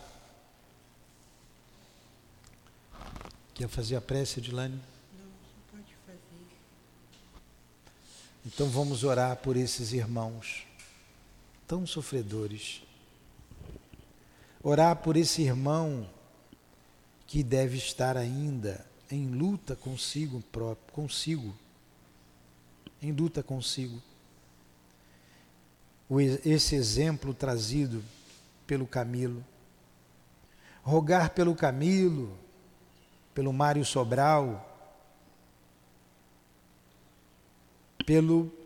Quer fazer a prece, Edilane? Não, não pode fazer. Então vamos orar por esses irmãos tão sofredores. Orar por esse irmão que deve estar ainda em luta consigo próprio, consigo. Em luta consigo. Esse exemplo trazido pelo Camilo. Rogar pelo Camilo, pelo Mário Sobral, pelo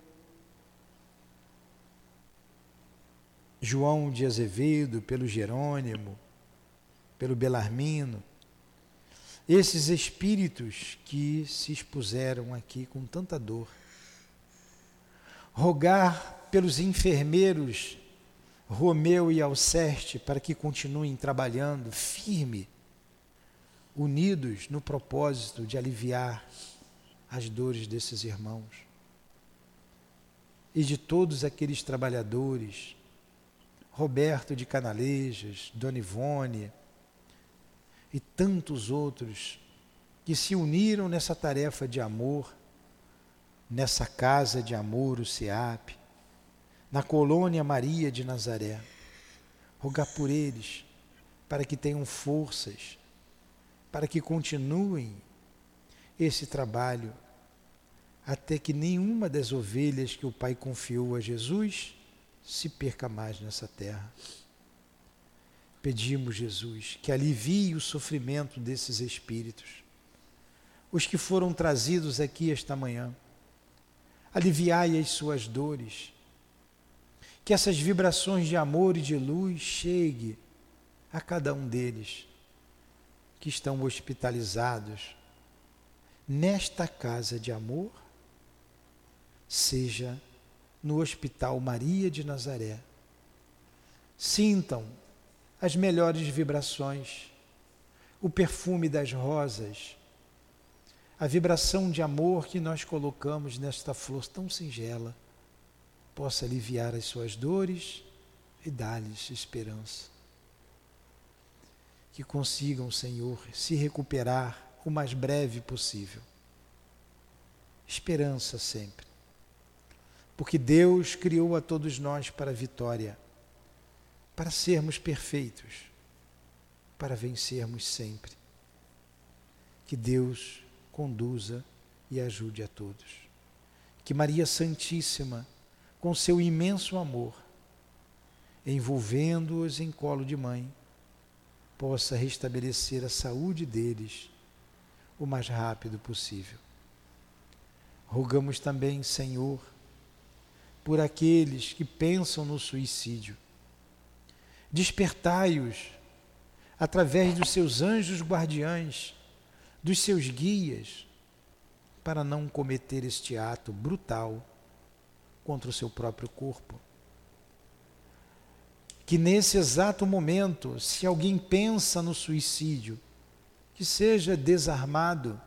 João de Azevedo, pelo Jerônimo, pelo Belarmino, esses espíritos que se expuseram aqui com tanta dor. Rogar pelos enfermeiros Romeu e Alceste para que continuem trabalhando firme, unidos no propósito de aliviar as dores desses irmãos e de todos aqueles trabalhadores, Roberto de Canalejas, Dona Ivone e tantos outros que se uniram nessa tarefa de amor, nessa casa de amor, o SEAP, na colônia Maria de Nazaré. Rogar por eles, para que tenham forças, para que continuem esse trabalho, até que nenhuma das ovelhas que o Pai confiou a Jesus se perca mais nessa terra. Pedimos, Jesus, que alivie o sofrimento desses espíritos, os que foram trazidos aqui esta manhã. Aliviai as suas dores que essas vibrações de amor e de luz chegue a cada um deles que estão hospitalizados nesta casa de amor, seja no Hospital Maria de Nazaré. Sintam as melhores vibrações, o perfume das rosas, a vibração de amor que nós colocamos nesta flor tão singela possa aliviar as suas dores e dar-lhes esperança. Que consigam, Senhor, se recuperar o mais breve possível. Esperança sempre. Porque Deus criou a todos nós para a vitória, para sermos perfeitos, para vencermos sempre. Que Deus conduza e ajude a todos. Que Maria Santíssima com seu imenso amor, envolvendo-os em colo de mãe, possa restabelecer a saúde deles o mais rápido possível. Rogamos também, Senhor, por aqueles que pensam no suicídio. Despertai-os através dos seus anjos guardiães, dos seus guias, para não cometer este ato brutal contra o seu próprio corpo. Que nesse exato momento, se alguém pensa no suicídio, que seja desarmado,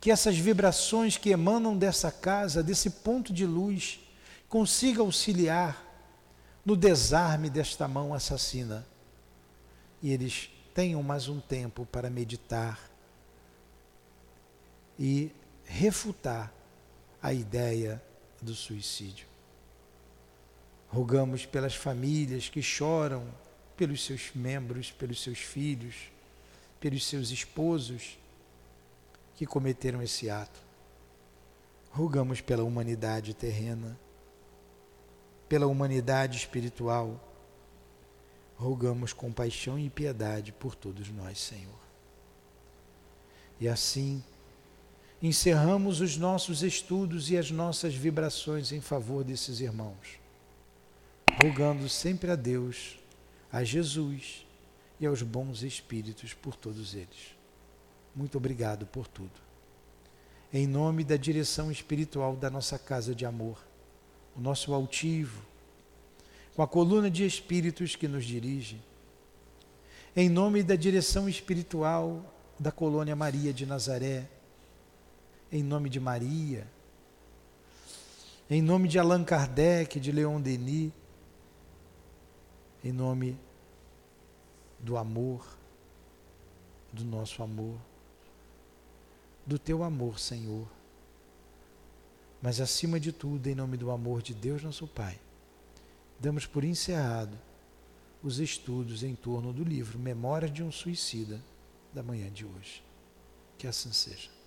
que essas vibrações que emanam dessa casa, desse ponto de luz, consiga auxiliar no desarme desta mão assassina. E eles tenham mais um tempo para meditar e refutar a ideia do suicídio. Rogamos pelas famílias que choram pelos seus membros, pelos seus filhos, pelos seus esposos que cometeram esse ato. Rogamos pela humanidade terrena, pela humanidade espiritual. Rogamos compaixão e piedade por todos nós, Senhor. E assim, encerramos os nossos estudos e as nossas vibrações em favor desses irmãos, rogando sempre a Deus, a Jesus e aos bons espíritos por todos eles. Muito obrigado por tudo. Em nome da direção espiritual da nossa casa de amor, o nosso altivo, com a coluna de espíritos que nos dirige, em nome da direção espiritual da colônia Maria de Nazaré, em nome de Maria, em nome de Allan Kardec, de Leon Denis, em nome do amor, do nosso amor, do teu amor, Senhor. Mas acima de tudo, em nome do amor de Deus, nosso Pai, damos por encerrado os estudos em torno do livro Memórias de um Suicida da manhã de hoje. Que assim seja.